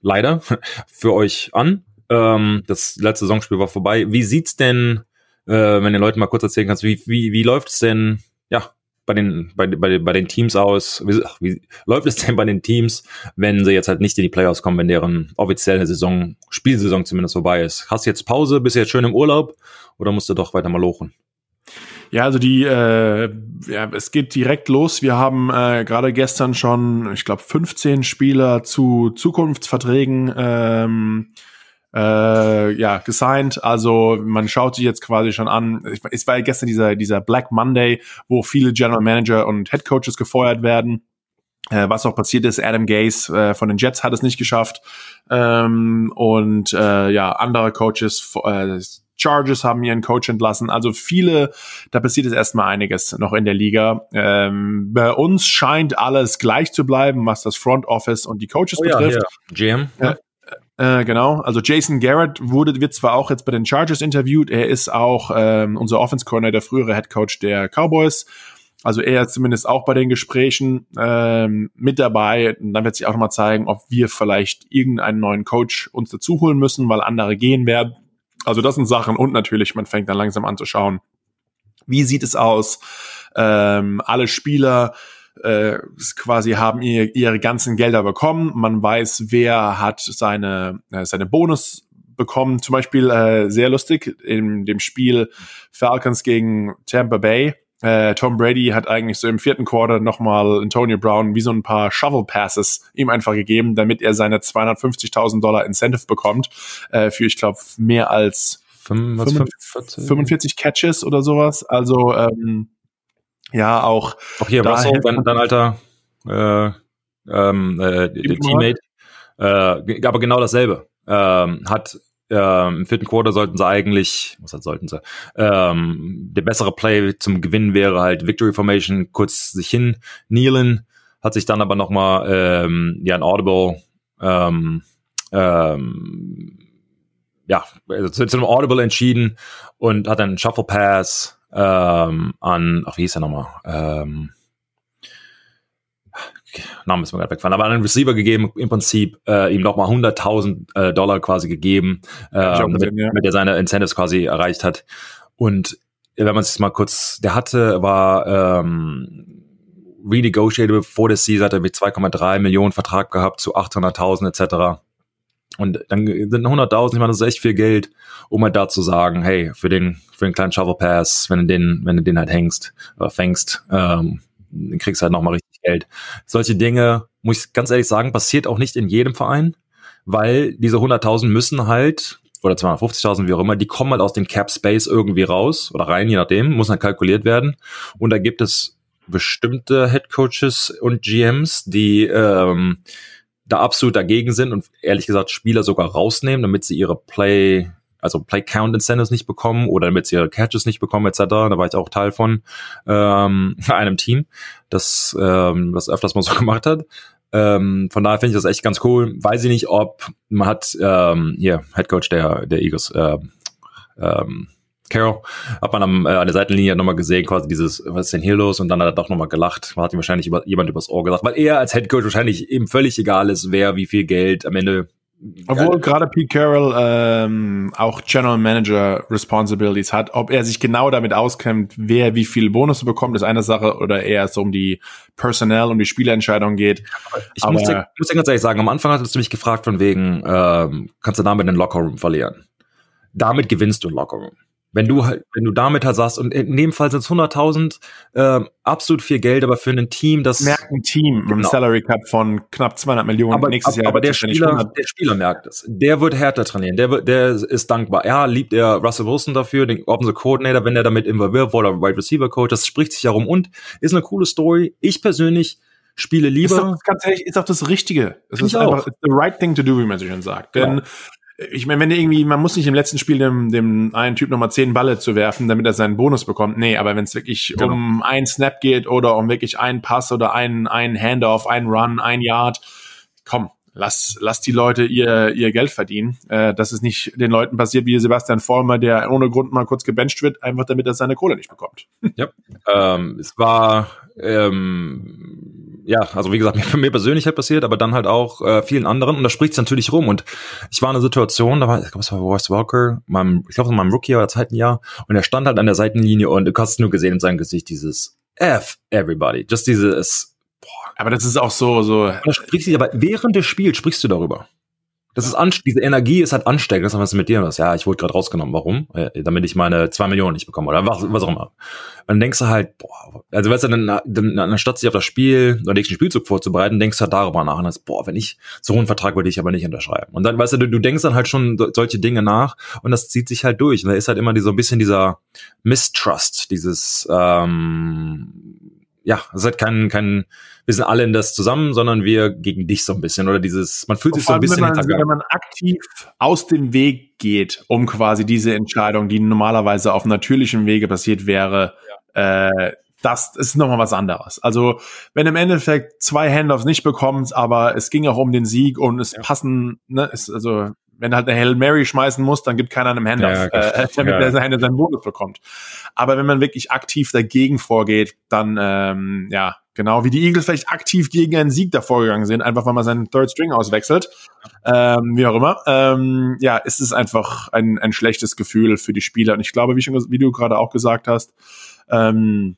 leider für euch an. Ähm, das letzte Saisonspiel war vorbei. Wie sieht's denn, äh, wenn den Leuten mal kurz erzählen kannst, wie, wie, wie läuft es denn, ja, bei den, bei, bei, bei den Teams aus? Wie, ach, wie läuft es denn bei den Teams, wenn sie jetzt halt nicht in die Playoffs kommen, wenn deren offizielle Saison, Spielsaison zumindest vorbei ist? Hast du jetzt Pause, bist du jetzt schön im Urlaub oder musst du doch weiter mal lochen? Ja, also die, äh, ja, es geht direkt los. Wir haben äh, gerade gestern schon, ich glaube, 15 Spieler zu Zukunftsverträgen ähm, äh, ja, gesigned. Also man schaut sich jetzt quasi schon an. Es war ja gestern dieser, dieser Black Monday, wo viele General Manager und Head Coaches gefeuert werden. Äh, was auch passiert ist, Adam Gase äh, von den Jets hat es nicht geschafft. Ähm, und äh, ja, andere Coaches, äh, Chargers haben ihren Coach entlassen. Also viele, da passiert jetzt erstmal einiges noch in der Liga. Ähm, bei uns scheint alles gleich zu bleiben, was das Front Office und die Coaches oh, betrifft. Ja, GM. Ja. Äh, genau, also Jason Garrett wurde, wird zwar auch jetzt bei den Chargers interviewt, er ist auch ähm, unser Offense Corner, der frühere Head Coach der Cowboys. Also er ist zumindest auch bei den Gesprächen ähm, mit dabei. Und dann wird sich auch nochmal zeigen, ob wir vielleicht irgendeinen neuen Coach uns dazu holen müssen, weil andere gehen werden. Also das sind Sachen und natürlich, man fängt dann langsam an zu schauen, wie sieht es aus? Ähm, alle Spieler äh, quasi haben ihr, ihre ganzen Gelder bekommen. Man weiß, wer hat seine, äh, seine Bonus bekommen. Zum Beispiel äh, sehr lustig in dem Spiel Falcons gegen Tampa Bay äh, Tom Brady hat eigentlich so im vierten Quarter nochmal Antonio Brown wie so ein paar Shovel Passes ihm einfach gegeben, damit er seine 250.000 Dollar Incentive bekommt äh, für, ich glaube, mehr als 45, 45 Catches oder sowas. Also ähm, ja, auch. Auch hier Russell, dein, dein alter äh, ähm, äh, Teammate, äh, aber genau dasselbe. Ähm, hat ähm, Im vierten Quarter sollten sie eigentlich, was halt sollten sie, ähm, der bessere Play zum Gewinnen wäre halt Victory Formation, kurz sich hin, kneelen, hat sich dann aber nochmal ähm, ja, ein Audible, ähm, ähm, ja, also zu, zu einem Audible entschieden und hat dann einen Shuffle Pass ähm, an, ach, wie hieß er nochmal? Ähm, Name ist mir gerade weggefallen, aber einen Receiver gegeben, im Prinzip äh, ihm nochmal 100.000 äh, Dollar quasi gegeben, äh, damit, gesehen, ja. damit er seine Incentives quasi erreicht hat. Und wenn man sich mal kurz, der hatte, war ähm, renegotiated vor der Season, hat er mit 2,3 Millionen Vertrag gehabt zu 800.000 etc. Und dann sind 100.000, ich meine, das ist echt viel Geld, um halt da zu sagen, hey, für den, für den kleinen Shovel Pass, wenn du den, wenn du den halt hängst, oder fängst, ähm, kriegst du halt nochmal richtig Geld. Solche Dinge, muss ich ganz ehrlich sagen, passiert auch nicht in jedem Verein, weil diese 100.000 müssen halt, oder 250.000, wie auch immer, die kommen halt aus dem Cap Space irgendwie raus oder rein, je nachdem, muss dann kalkuliert werden. Und da gibt es bestimmte Head Coaches und GMs, die ähm, da absolut dagegen sind und ehrlich gesagt Spieler sogar rausnehmen, damit sie ihre Play also Play Count Incentives nicht bekommen oder damit sie ihre Catches nicht bekommen etc. Da war ich auch Teil von ähm, einem Team, das ähm, das öfters mal so gemacht hat. Ähm, von daher finde ich das echt ganz cool. Weiß ich nicht, ob man hat ähm, hier Head Coach der der Eagles äh, ähm, Carol, hat man am, äh, an der Seitenlinie nochmal gesehen, quasi dieses, was ist denn hier los? Und dann hat er doch nochmal gelacht. Man hat ihm wahrscheinlich über, jemand übers Ohr gesagt, weil er als Head Coach wahrscheinlich eben völlig egal ist, wer wie viel Geld am Ende obwohl gerade Pete Carroll ähm, auch General Manager Responsibilities hat, ob er sich genau damit auskennt, wer wie viel Bonus bekommt, ist eine Sache, oder eher so um die Personal, um die Spielentscheidung geht. Ich Aber, muss, dir, muss dir ganz ehrlich sagen, am Anfang hattest du mich gefragt von wegen, ähm, kannst du damit den Lockerroom verlieren? Damit gewinnst du einen Lockerroom. Wenn du halt, wenn du damit halt sagst, und in dem Fall sind es 100.000, äh, absolut viel Geld, aber für ein Team, das merkt ein Team genau. im Salary Cup von knapp 200 Millionen aber, nächstes Jahr. Aber der Spieler, der Spieler merkt es. Der wird härter trainieren. Der wird, der ist dankbar. Ja, liebt er Russell Wilson dafür, den Offensive Coordinator, wenn er damit involviert wurde, oder Wide Receiver Coach. Das spricht sich herum und ist eine coole Story. Ich persönlich spiele lieber. Ist doch, ganz ehrlich, ist auch das Richtige. Es ist einfach the right thing to do, wie man so schön sagt. Denn ja ich meine, wenn irgendwie, man muss nicht im letzten Spiel dem, dem einen Typ nochmal zehn Balle zu werfen, damit er seinen Bonus bekommt. Nee, aber wenn es wirklich genau. um einen Snap geht oder um wirklich einen Pass oder einen, einen Handoff, einen Run, ein Yard, komm, lass, lass die Leute ihr, ihr Geld verdienen. Äh, dass es nicht den Leuten passiert wie Sebastian Vollmer, der ohne Grund mal kurz gebencht wird, einfach damit er seine Kohle nicht bekommt. Ja, ähm, es war ähm, ja, also wie gesagt, mir, mir persönlich halt passiert, aber dann halt auch äh, vielen anderen und da spricht es natürlich rum und ich war in einer Situation, da war, ich glaube, es war Royce Walker, meinem, ich glaube, in meinem Rookie oder zweiten Jahr und er stand halt an der Seitenlinie und du hast nur gesehen in seinem Gesicht dieses F everybody, just dieses boah. Aber das ist auch so, so. Da sprichst du, aber während des Spiels sprichst du darüber. Das ist anst diese Energie ist halt ansteckend. Das ist was mit dir was. Ja, ich wurde gerade rausgenommen. Warum? Äh, damit ich meine zwei Millionen nicht bekomme oder was, was auch immer. Und dann denkst du halt, boah, also weißt du, dann, dann anstatt sich auf das Spiel oder nächsten Spielzug vorzubereiten, denkst du halt darüber nach und das, boah, wenn ich so einen Vertrag würde ich aber nicht unterschreiben. Und dann, weißt du, du, du denkst dann halt schon solche Dinge nach und das zieht sich halt durch. Und da ist halt immer die, so ein bisschen dieser Mistrust, dieses ähm, ja, es ist halt kein, kein, wir sind alle in das zusammen, sondern wir gegen dich so ein bisschen oder dieses, man fühlt sich so ein bisschen wenn man, wenn man aktiv aus dem Weg geht, um quasi diese Entscheidung, die normalerweise auf natürlichem Wege passiert wäre, ja. äh, das ist nochmal was anderes. Also, wenn im Endeffekt zwei Handoffs nicht bekommst, aber es ging auch um den Sieg und es ja. passen, ne, ist also wenn halt eine Hail Mary schmeißen muss, dann gibt keiner einem Handoff, ja, äh, damit ja. der seine, seinen Bonus bekommt. Aber wenn man wirklich aktiv dagegen vorgeht, dann, ähm, ja, genau wie die Eagles vielleicht aktiv gegen einen Sieg davor gegangen sind, einfach weil man seinen Third String auswechselt, ähm, wie auch immer, ähm, ja, ist es einfach ein, ein schlechtes Gefühl für die Spieler. Und ich glaube, wie, schon, wie du gerade auch gesagt hast, ähm,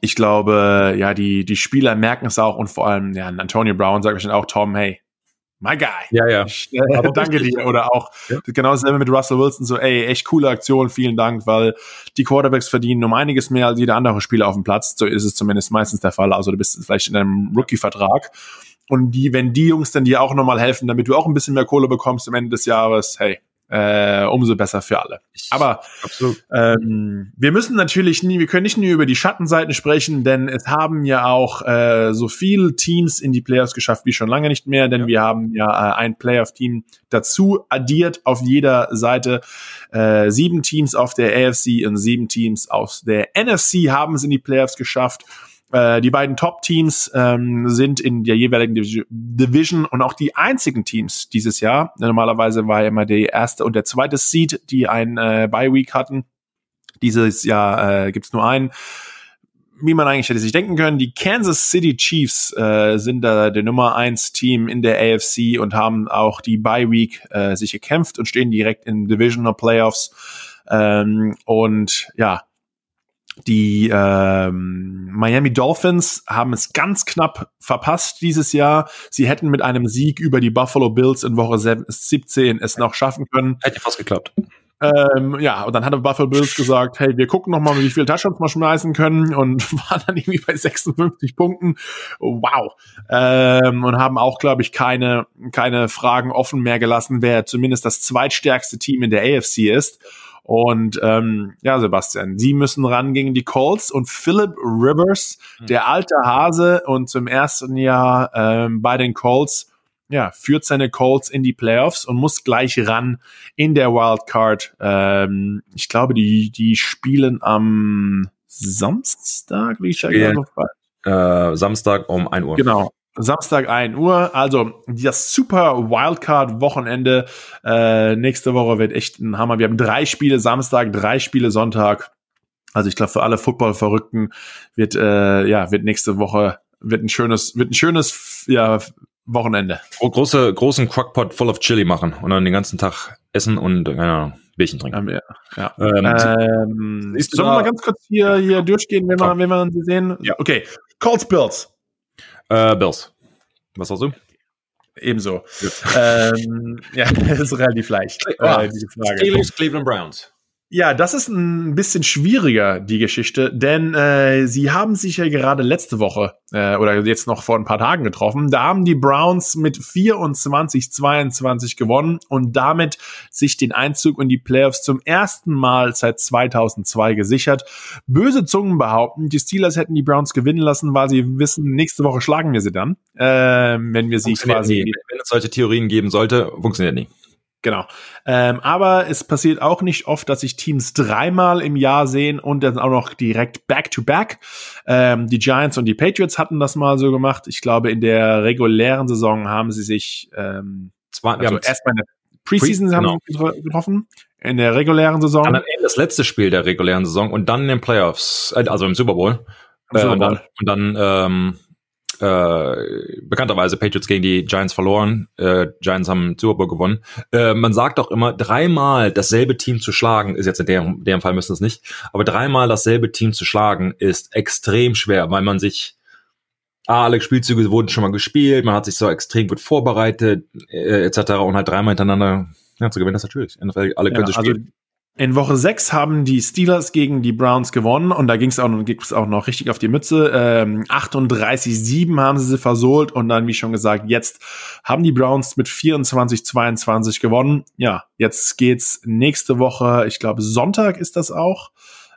ich glaube, ja, die, die Spieler merken es auch und vor allem, ja, Antonio Brown sagt wahrscheinlich auch, Tom, hey, my guy. Ja, ja. Ich, äh, danke dir. Oder auch ja. genau dasselbe mit Russell Wilson, so, ey, echt coole Aktion, vielen Dank, weil die Quarterbacks verdienen um einiges mehr als jeder andere Spieler auf dem Platz. So ist es zumindest meistens der Fall. Also du bist vielleicht in einem Rookie-Vertrag. Und die, wenn die Jungs dann dir auch nochmal helfen, damit du auch ein bisschen mehr Kohle bekommst am Ende des Jahres, hey, äh, umso besser für alle. Aber ähm, wir müssen natürlich nie, wir können nicht nur über die Schattenseiten sprechen, denn es haben ja auch äh, so viele Teams in die Playoffs geschafft wie schon lange nicht mehr, denn ja. wir haben ja äh, ein Playoff-Team dazu addiert auf jeder Seite. Äh, sieben Teams auf der AFC und sieben Teams aus der NFC haben es in die Playoffs geschafft. Äh, die beiden Top-Teams ähm, sind in der jeweiligen Division und auch die einzigen Teams dieses Jahr. Normalerweise war immer der erste und der zweite Seed, die ein äh, Bye-Week hatten. Dieses Jahr äh, gibt nur einen. Wie man eigentlich hätte sich denken können, die Kansas City Chiefs äh, sind da der Nummer eins Team in der AFC und haben auch die Bye Week äh, sich gekämpft und stehen direkt in Divisional Playoffs. Ähm, und ja, die ähm, Miami Dolphins haben es ganz knapp verpasst dieses Jahr. Sie hätten mit einem Sieg über die Buffalo Bills in Woche 17 es noch schaffen können. Hätte fast geklappt. Ähm, ja, und dann hat Buffalo Bills gesagt, hey, wir gucken noch mal, wie viele Touchdowns wir schmeißen können und waren dann irgendwie bei 56 Punkten. Wow. Ähm, und haben auch, glaube ich, keine, keine Fragen offen mehr gelassen, wer zumindest das zweitstärkste Team in der AFC ist. Und ähm, ja, Sebastian, sie müssen ran gegen die Colts und Philip Rivers, mhm. der alte Hase und zum ersten Jahr ähm, bei den Colts, ja, führt seine Colts in die Playoffs und muss gleich ran in der Wildcard. Ähm, ich glaube, die, die spielen am Samstag, wie ich ja, äh, Samstag um 1 Uhr. Genau, Samstag 1 Uhr. Also das Super Wildcard-Wochenende. Äh, nächste Woche wird echt ein Hammer. Wir haben drei Spiele Samstag, drei Spiele Sonntag. Also ich glaube, für alle Football-Verrückten wird, äh, ja, wird nächste Woche wird ein schönes, wird ein schönes ja, Wochenende. Große, großen Crockpot full of Chili machen und dann den ganzen Tag essen und, keine Ahnung, Bierchen trinken. Ja, ja. Ähm, ähm, sollen wir mal ganz kurz hier, hier durchgehen, wenn wir, wenn wir sie sehen? Ja. Okay. Colts Bills. Äh, Bills. Was sagst du? Ebenso. ähm, ja, das ist relativ leicht. Äh, diese Frage. Steelers, Cleveland Browns. Ja, das ist ein bisschen schwieriger, die Geschichte, denn äh, sie haben sich ja gerade letzte Woche äh, oder jetzt noch vor ein paar Tagen getroffen. Da haben die Browns mit 24-22 gewonnen und damit sich den Einzug in die Playoffs zum ersten Mal seit 2002 gesichert. Böse Zungen behaupten, die Steelers hätten die Browns gewinnen lassen, weil sie wissen, nächste Woche schlagen wir sie dann, äh, wenn wir sie quasi... Wenn es solche Theorien geben sollte, funktioniert nie. Genau. Ähm, aber es passiert auch nicht oft, dass sich Teams dreimal im Jahr sehen und dann auch noch direkt back-to-back. Ähm, die Giants und die Patriots hatten das mal so gemacht. Ich glaube, in der regulären Saison haben sie sich ähm, Zwei, also erstmal in der Preseason Pre haben genau. sie getroffen, in der regulären Saison. Dann das letzte Spiel der regulären Saison und dann in den Playoffs, äh, also im Super Bowl. Super Bowl. Äh, und dann, und dann ähm, äh, bekannterweise Patriots gegen die Giants verloren. Äh, Giants haben Super Bowl gewonnen. Äh, man sagt auch immer, dreimal dasselbe Team zu schlagen, ist jetzt in dem, dem Fall müssen es nicht, aber dreimal dasselbe Team zu schlagen ist extrem schwer, weil man sich ah, alle Spielzüge wurden schon mal gespielt, man hat sich so extrem gut vorbereitet, äh, etc. und halt dreimal hintereinander ja, zu gewinnen, das ist natürlich. NFL, alle können ja, also spielen. In Woche 6 haben die Steelers gegen die Browns gewonnen und da ging es auch, ging's auch noch richtig auf die Mütze. Ähm, 38-7 haben sie sie versohlt und dann, wie schon gesagt, jetzt haben die Browns mit 24-22 gewonnen. Ja, jetzt geht's nächste Woche, ich glaube Sonntag ist das auch.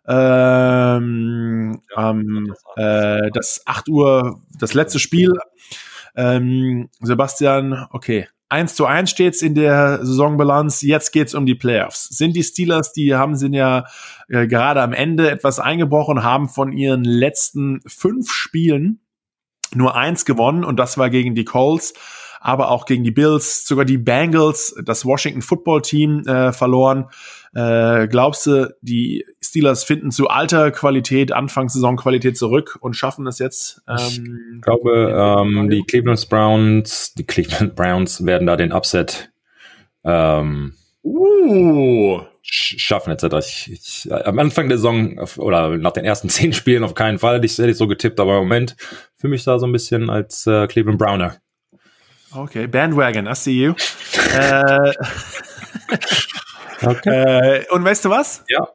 Ähm, ähm, äh, das 8 Uhr, das letzte Spiel. Ähm, Sebastian, okay, 1 zu 1 steht's in der Saisonbilanz. Jetzt geht's um die Playoffs. Sind die Steelers, die haben sind ja äh, gerade am Ende etwas eingebrochen, haben von ihren letzten fünf Spielen nur eins gewonnen und das war gegen die Colts, aber auch gegen die Bills, sogar die Bengals, das Washington Football Team äh, verloren. Äh, glaubst du, die Steelers finden zu alter Qualität, Anfangssaisonqualität zurück und schaffen es jetzt? Ähm, ich glaube, ähm, die Cleveland Browns, die Cleveland Browns werden da den Upset ähm, uh. schaffen etc. Ich, ich, am Anfang der Saison oder nach den ersten zehn Spielen auf keinen Fall hätte ich, hätte ich so getippt, aber im Moment für mich da so ein bisschen als äh, Cleveland Browner. Okay, Bandwagon, I see you. äh, Okay. Äh, und weißt du was? Ja.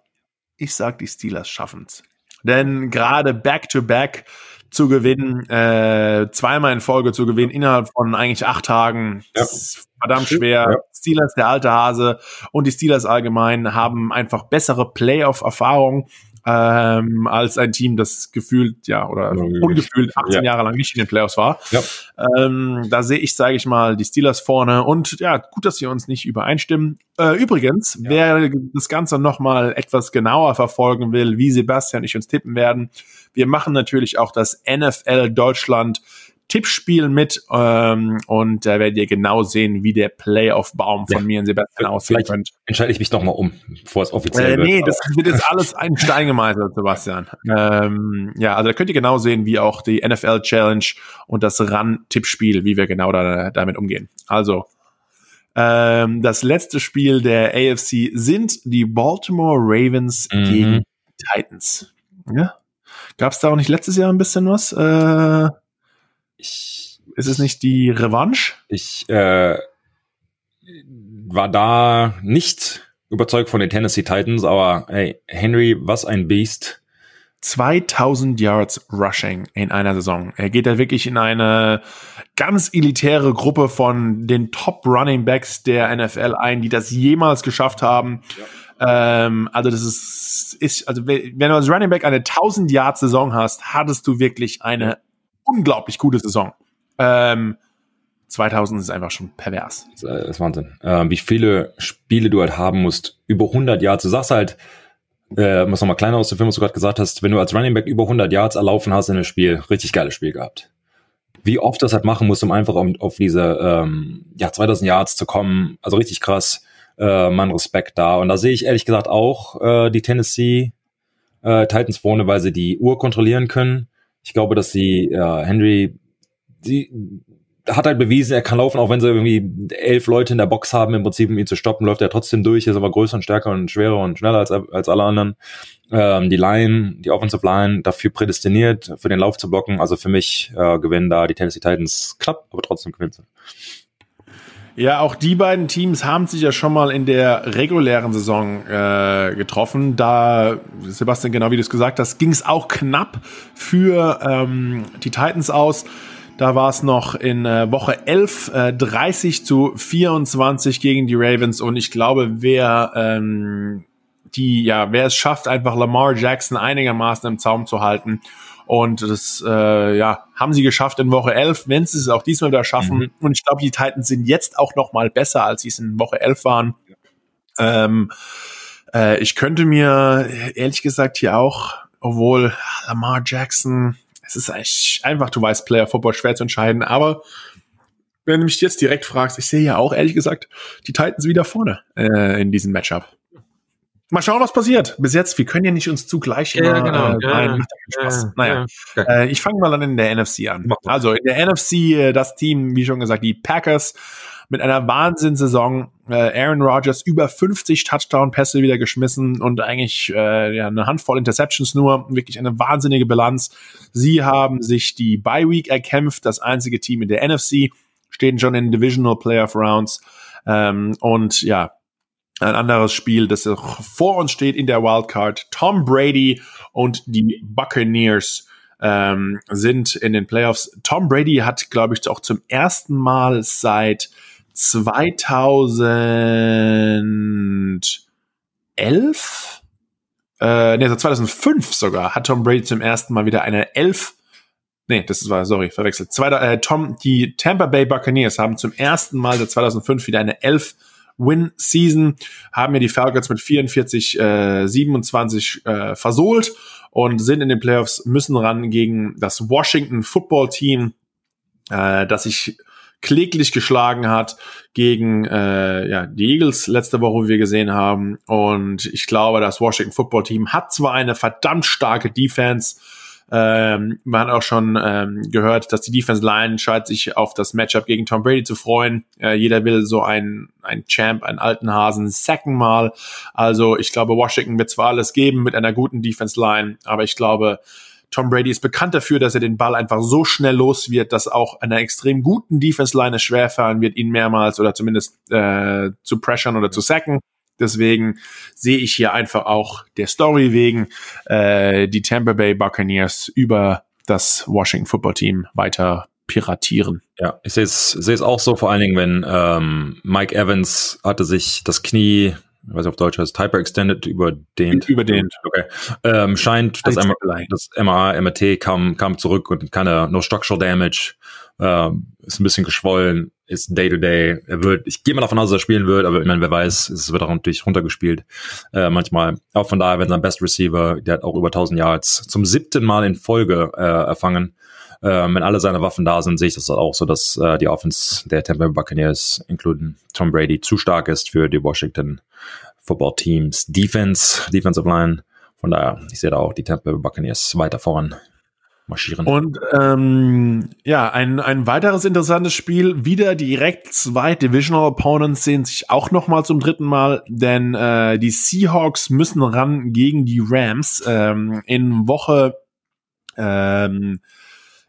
Ich sag, die Steelers schaffen's. Denn gerade Back-to-Back zu gewinnen, äh, zweimal in Folge zu gewinnen, innerhalb von eigentlich acht Tagen, ja. ist verdammt schwer. Ja. Steelers, der alte Hase und die Steelers allgemein haben einfach bessere Playoff-Erfahrung ähm, als ein Team, das gefühlt, ja, oder ja, ungefühlt 18 ja. Jahre lang nicht in den Playoffs war. Ja. Ähm, da sehe ich, sage ich mal, die Steelers vorne und ja, gut, dass wir uns nicht übereinstimmen. Äh, übrigens, wer das Ganze nochmal etwas genauer verfolgen will, wie Sebastian und ich uns tippen werden, wir machen natürlich auch das NFL Deutschland Tippspiel mit ähm, und da werdet ihr genau sehen, wie der Playoff-Baum von ja. mir und Sebastian aussehen könnte. Entscheide ich mich noch mal um, bevor es offiziell äh, wird. Nee, das wird jetzt alles ein Stein gemeißelt, Sebastian. Ähm, ja, also da könnt ihr genau sehen, wie auch die NFL Challenge und das Run-Tippspiel, wie wir genau da, damit umgehen. Also, ähm, das letzte Spiel der AFC sind die Baltimore Ravens mhm. gegen Titans. Ja? Gab es da auch nicht letztes Jahr ein bisschen was? Äh, ich, ist es nicht die Revanche? Ich äh, war da nicht überzeugt von den Tennessee Titans, aber hey, Henry, was ein Beast. 2000 Yards Rushing in einer Saison. Er geht da wirklich in eine ganz elitäre Gruppe von den Top Running Backs der NFL ein, die das jemals geschafft haben. Ja. Ähm, also das ist, ist, also wenn du als Running Back eine 1000 Yard Saison hast, hattest du wirklich eine unglaublich gute Saison. Ähm, 2000 ist einfach schon pervers. Das ist Wahnsinn. Ähm, wie viele Spiele du halt haben musst, über 100 Yards. Du sagst halt, äh, um nochmal kleiner auszuführen, was du gerade gesagt hast, wenn du als Running Back über 100 Yards erlaufen hast in einem Spiel, richtig geiles Spiel gehabt. Wie oft das halt machen musst, um einfach um, auf diese ähm, ja, 2000 Yards zu kommen, also richtig krass, äh, mein Respekt da. Und da sehe ich ehrlich gesagt auch äh, die Tennessee äh, Titans vorne, weil sie die Uhr kontrollieren können ich glaube, dass sie ja, Henry, die hat halt bewiesen, er kann laufen, auch wenn sie irgendwie elf Leute in der Box haben, im Prinzip, um ihn zu stoppen, läuft er trotzdem durch, ist aber größer und stärker und schwerer und schneller als, als alle anderen. Ähm, die Line, die Offensive Line, dafür prädestiniert, für den Lauf zu blocken. Also für mich äh, gewinnen da die Tennessee Titans knapp, aber trotzdem gewinnen sie. Ja, auch die beiden Teams haben sich ja schon mal in der regulären Saison äh, getroffen. Da, Sebastian, genau wie du es gesagt hast, ging es auch knapp für ähm, die Titans aus. Da war es noch in äh, Woche 11 äh, 30 zu 24 gegen die Ravens. Und ich glaube, wer ähm, die, ja, wer es schafft, einfach Lamar Jackson einigermaßen im Zaum zu halten. Und das, äh, ja, haben sie geschafft in Woche 11, wenn sie es auch diesmal wieder schaffen. Mhm. Und ich glaube, die Titans sind jetzt auch noch mal besser, als sie es in Woche 11 waren. Ähm, äh, ich könnte mir ehrlich gesagt hier auch, obwohl Lamar Jackson, es ist eigentlich einfach, du weißt, Player Football schwer zu entscheiden, aber wenn du mich jetzt direkt fragst, ich sehe ja auch ehrlich gesagt die Titans wieder vorne äh, in diesem Matchup. Mal schauen, was passiert. Bis jetzt, wir können ja nicht uns zugleich ja, genau. äh, ja, ja, Spaß. naja, ja. Äh, ich fange mal an in der NFC an. Also in der NFC äh, das Team, wie schon gesagt, die Packers mit einer Wahnsinnssaison. Äh, Aaron Rodgers über 50 Touchdown-Pässe wieder geschmissen und eigentlich äh, ja, eine Handvoll Interceptions nur. Wirklich eine wahnsinnige Bilanz. Sie haben sich die Bye Week erkämpft, das einzige Team in der NFC, stehen schon in Divisional Playoff Rounds. Ähm, und ja, ein anderes Spiel, das vor uns steht in der Wildcard. Tom Brady und die Buccaneers ähm, sind in den Playoffs. Tom Brady hat, glaube ich, auch zum ersten Mal seit 2011, äh, nee, seit 2005 sogar, hat Tom Brady zum ersten Mal wieder eine 11 Nee, das war, sorry, verwechselt. Zweiter, äh, Tom, die Tampa Bay Buccaneers haben zum ersten Mal seit 2005 wieder eine 11 Win-Season, haben mir die Falcons mit 44, äh, 27 äh, versohlt und sind in den Playoffs, müssen ran gegen das Washington Football Team, äh, das sich kläglich geschlagen hat gegen äh, ja, die Eagles letzte Woche, wie wir gesehen haben. Und ich glaube, das Washington Football Team hat zwar eine verdammt starke Defense, ähm, man hat auch schon ähm, gehört, dass die Defense Line scheint sich auf das Matchup gegen Tom Brady zu freuen. Äh, jeder will so ein, ein Champ, einen alten Hasen sacken mal. Also ich glaube, Washington wird zwar alles geben mit einer guten Defense Line, aber ich glaube, Tom Brady ist bekannt dafür, dass er den Ball einfach so schnell los wird, dass auch einer extrem guten Defense-Line schwerfallen wird, ihn mehrmals oder zumindest äh, zu pressern oder zu sacken. Deswegen sehe ich hier einfach auch der Story wegen äh, die Tampa Bay Buccaneers über das Washington Football Team weiter piratieren. Ja, ich sehe es sehe es auch so, vor allen Dingen, wenn ähm, Mike Evans hatte sich das Knie ich weiß nicht, auf Deutsch heißt Hyperextended überdehnt. Überdehnt. Okay. Ähm, scheint, das, M das MRA, MRT kam, kam zurück und keine, no structural damage, ähm, ist ein bisschen geschwollen, ist Day to Day. Er wird, ich gehe mal davon aus, dass er spielen wird, aber ich meine, wer weiß, es wird auch natürlich runtergespielt, äh, manchmal. Auch von daher, wenn sein Best Receiver, der hat auch über 1000 Yards zum siebten Mal in Folge äh, erfangen, ähm, wenn alle seine Waffen da sind, sehe ich das auch so, dass äh, die Offense der Tampa Bay Buccaneers, including Tom Brady, zu stark ist für die Washington Football Teams Defense, Defensive Line. Von daher, ich sehe da auch die Tampa Bay Buccaneers weiter voran marschieren. Und ähm, ja, ein, ein weiteres interessantes Spiel. Wieder direkt zwei Divisional Opponents sehen sich auch noch mal zum dritten Mal, denn äh, die Seahawks müssen ran gegen die Rams ähm, in Woche ähm,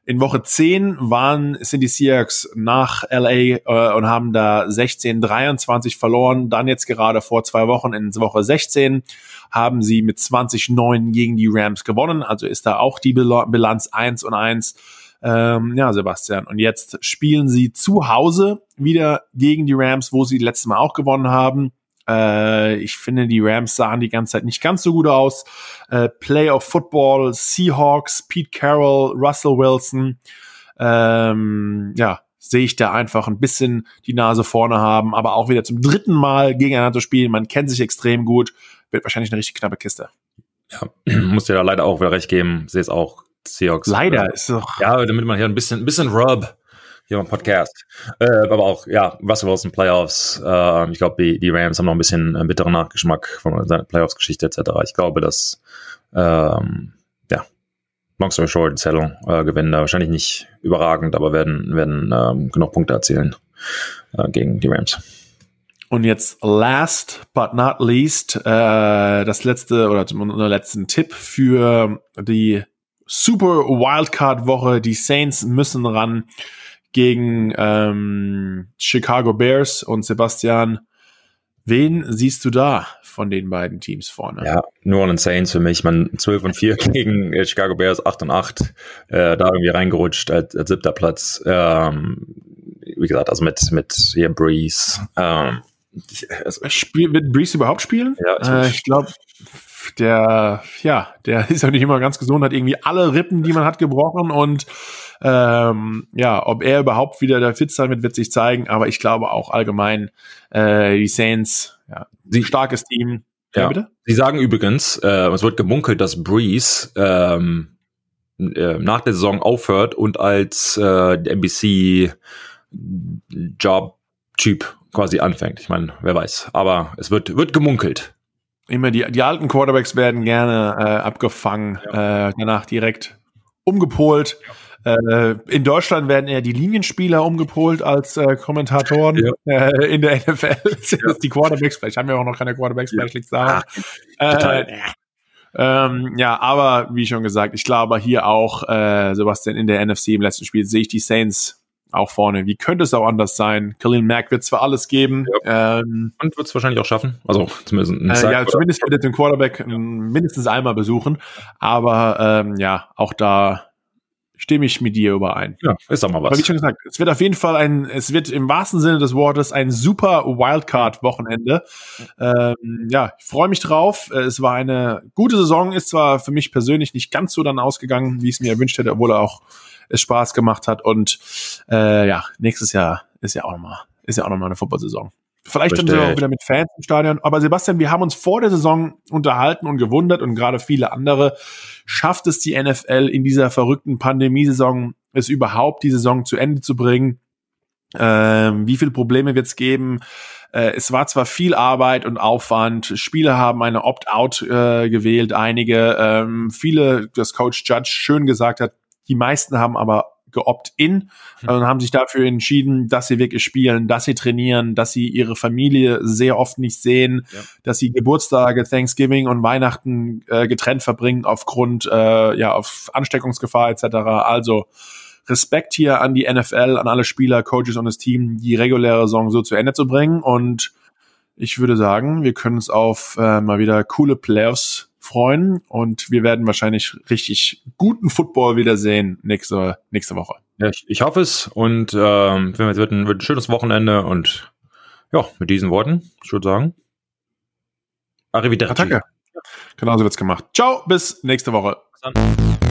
in Woche 10 waren, sind die Seahawks nach LA äh, und haben da 16-23 verloren. Dann jetzt gerade vor zwei Wochen in Woche 16 haben sie mit 20-9 gegen die Rams gewonnen. Also ist da auch die Bilanz 1 und 1. Ähm, ja, Sebastian. Und jetzt spielen sie zu Hause wieder gegen die Rams, wo sie letztes Mal auch gewonnen haben. Äh, ich finde, die Rams sahen die ganze Zeit nicht ganz so gut aus. Äh, Playoff Football, Seahawks, Pete Carroll, Russell Wilson. Ähm, ja, sehe ich da einfach ein bisschen die Nase vorne haben, aber auch wieder zum dritten Mal gegeneinander spielen. Man kennt sich extrem gut. Wird wahrscheinlich eine richtig knappe Kiste. Ja, muss dir da leider auch wieder recht geben. Sehe es auch. Seahawks. Leider ist doch. Ja, damit man hier ein bisschen, ein bisschen Rub hier im Podcast. Äh, aber auch, ja, Russell Wilson Playoffs. Äh, ich glaube, die, die Rams haben noch ein bisschen einen bitteren Nachgeschmack von seiner Playoffs-Geschichte etc. Ich glaube, dass, ähm, ja, long story short, Zettel äh, gewinnen da wahrscheinlich nicht überragend, aber werden, werden ähm, genug Punkte erzielen äh, gegen die Rams. Und jetzt last but not least, äh, das letzte oder zum letzten Tipp für die Super Wildcard Woche. Die Saints müssen ran gegen ähm, Chicago Bears und Sebastian. Wen siehst du da von den beiden Teams vorne? Ja, New Orleans Saints für mich. Man 12 und 4 gegen äh, Chicago Bears, 8 und 8. Äh, da irgendwie reingerutscht als, als siebter Platz. Ähm, wie gesagt, also mit, mit hier Breeze. Ähm, also, Spiel, wird Breeze überhaupt spielen? Ja, ich, äh, ich glaube, der, ja, der ist ja nicht immer ganz gesund, hat irgendwie alle Rippen, die man hat, gebrochen und ähm, ja, ob er überhaupt wieder der Fit sein wird, wird sich zeigen, aber ich glaube auch allgemein, äh, die Saints, ja, sie, starkes Team. Ja, ja, bitte? Sie sagen übrigens, äh, es wird gemunkelt, dass Breeze ähm, äh, nach der Saison aufhört und als äh, NBC Job-Typ quasi anfängt. Ich meine, wer weiß. Aber es wird, wird gemunkelt. Immer die, die alten Quarterbacks werden gerne äh, abgefangen, ja. äh, danach direkt umgepolt. Ja. Äh, in Deutschland werden eher die Linienspieler umgepolt als äh, Kommentatoren. Ja. Äh, in der NFL sind ja. die Quarterbacks. Vielleicht haben wir auch noch keine Quarterbacks, vielleicht liegt da. Äh, ähm, ja, aber wie schon gesagt, ich glaube hier auch, äh, Sebastian, in der NFC im letzten Spiel sehe ich die Saints auch vorne. Wie könnte es auch anders sein? Khalil Mack wird zwar alles geben. Ja. Ähm, und wird es wahrscheinlich auch schaffen. Also zumindest ein äh, Ja, zumindest wird er den Quarterback mindestens einmal besuchen. Aber ähm, ja, auch da stimme ich mit dir überein. Ja, ist doch mal was. Aber wie schon gesagt, es wird auf jeden Fall ein, es wird im wahrsten Sinne des Wortes ein super Wildcard-Wochenende. Ähm, ja, ich freue mich drauf. Es war eine gute Saison, ist zwar für mich persönlich nicht ganz so dann ausgegangen, wie ich es mir erwünscht hätte, obwohl er auch es Spaß gemacht hat. Und äh, ja, nächstes Jahr ist ja auch nochmal, ist ja auch nochmal eine Football-Saison. Vielleicht sind wir auch wieder mit Fans im Stadion. Aber Sebastian, wir haben uns vor der Saison unterhalten und gewundert und gerade viele andere. Schafft es die NFL in dieser verrückten Pandemiesaison, es überhaupt die Saison zu Ende zu bringen? Ähm, wie viele Probleme wird es geben? Äh, es war zwar viel Arbeit und Aufwand. Spieler haben eine Opt-out äh, gewählt, einige. Ähm, viele, das Coach Judge schön gesagt hat, die meisten haben aber geopt-in hm. und haben sich dafür entschieden, dass sie wirklich spielen, dass sie trainieren, dass sie ihre Familie sehr oft nicht sehen, ja. dass sie Geburtstage, Thanksgiving und Weihnachten äh, getrennt verbringen aufgrund äh, ja auf Ansteckungsgefahr etc. Also Respekt hier an die NFL, an alle Spieler, Coaches und das Team, die reguläre Saison so zu Ende zu bringen und ich würde sagen, wir können uns auf äh, mal wieder coole Playoffs freuen und wir werden wahrscheinlich richtig guten Football wiedersehen nächste, nächste Woche. Ja, ich, ich hoffe es und ähm, es wird ein, wird ein schönes Wochenende und ja, mit diesen Worten, ich würde sagen, Arrivederci. Attacke. Genauso wird's gemacht. Ciao, bis nächste Woche. Bis dann.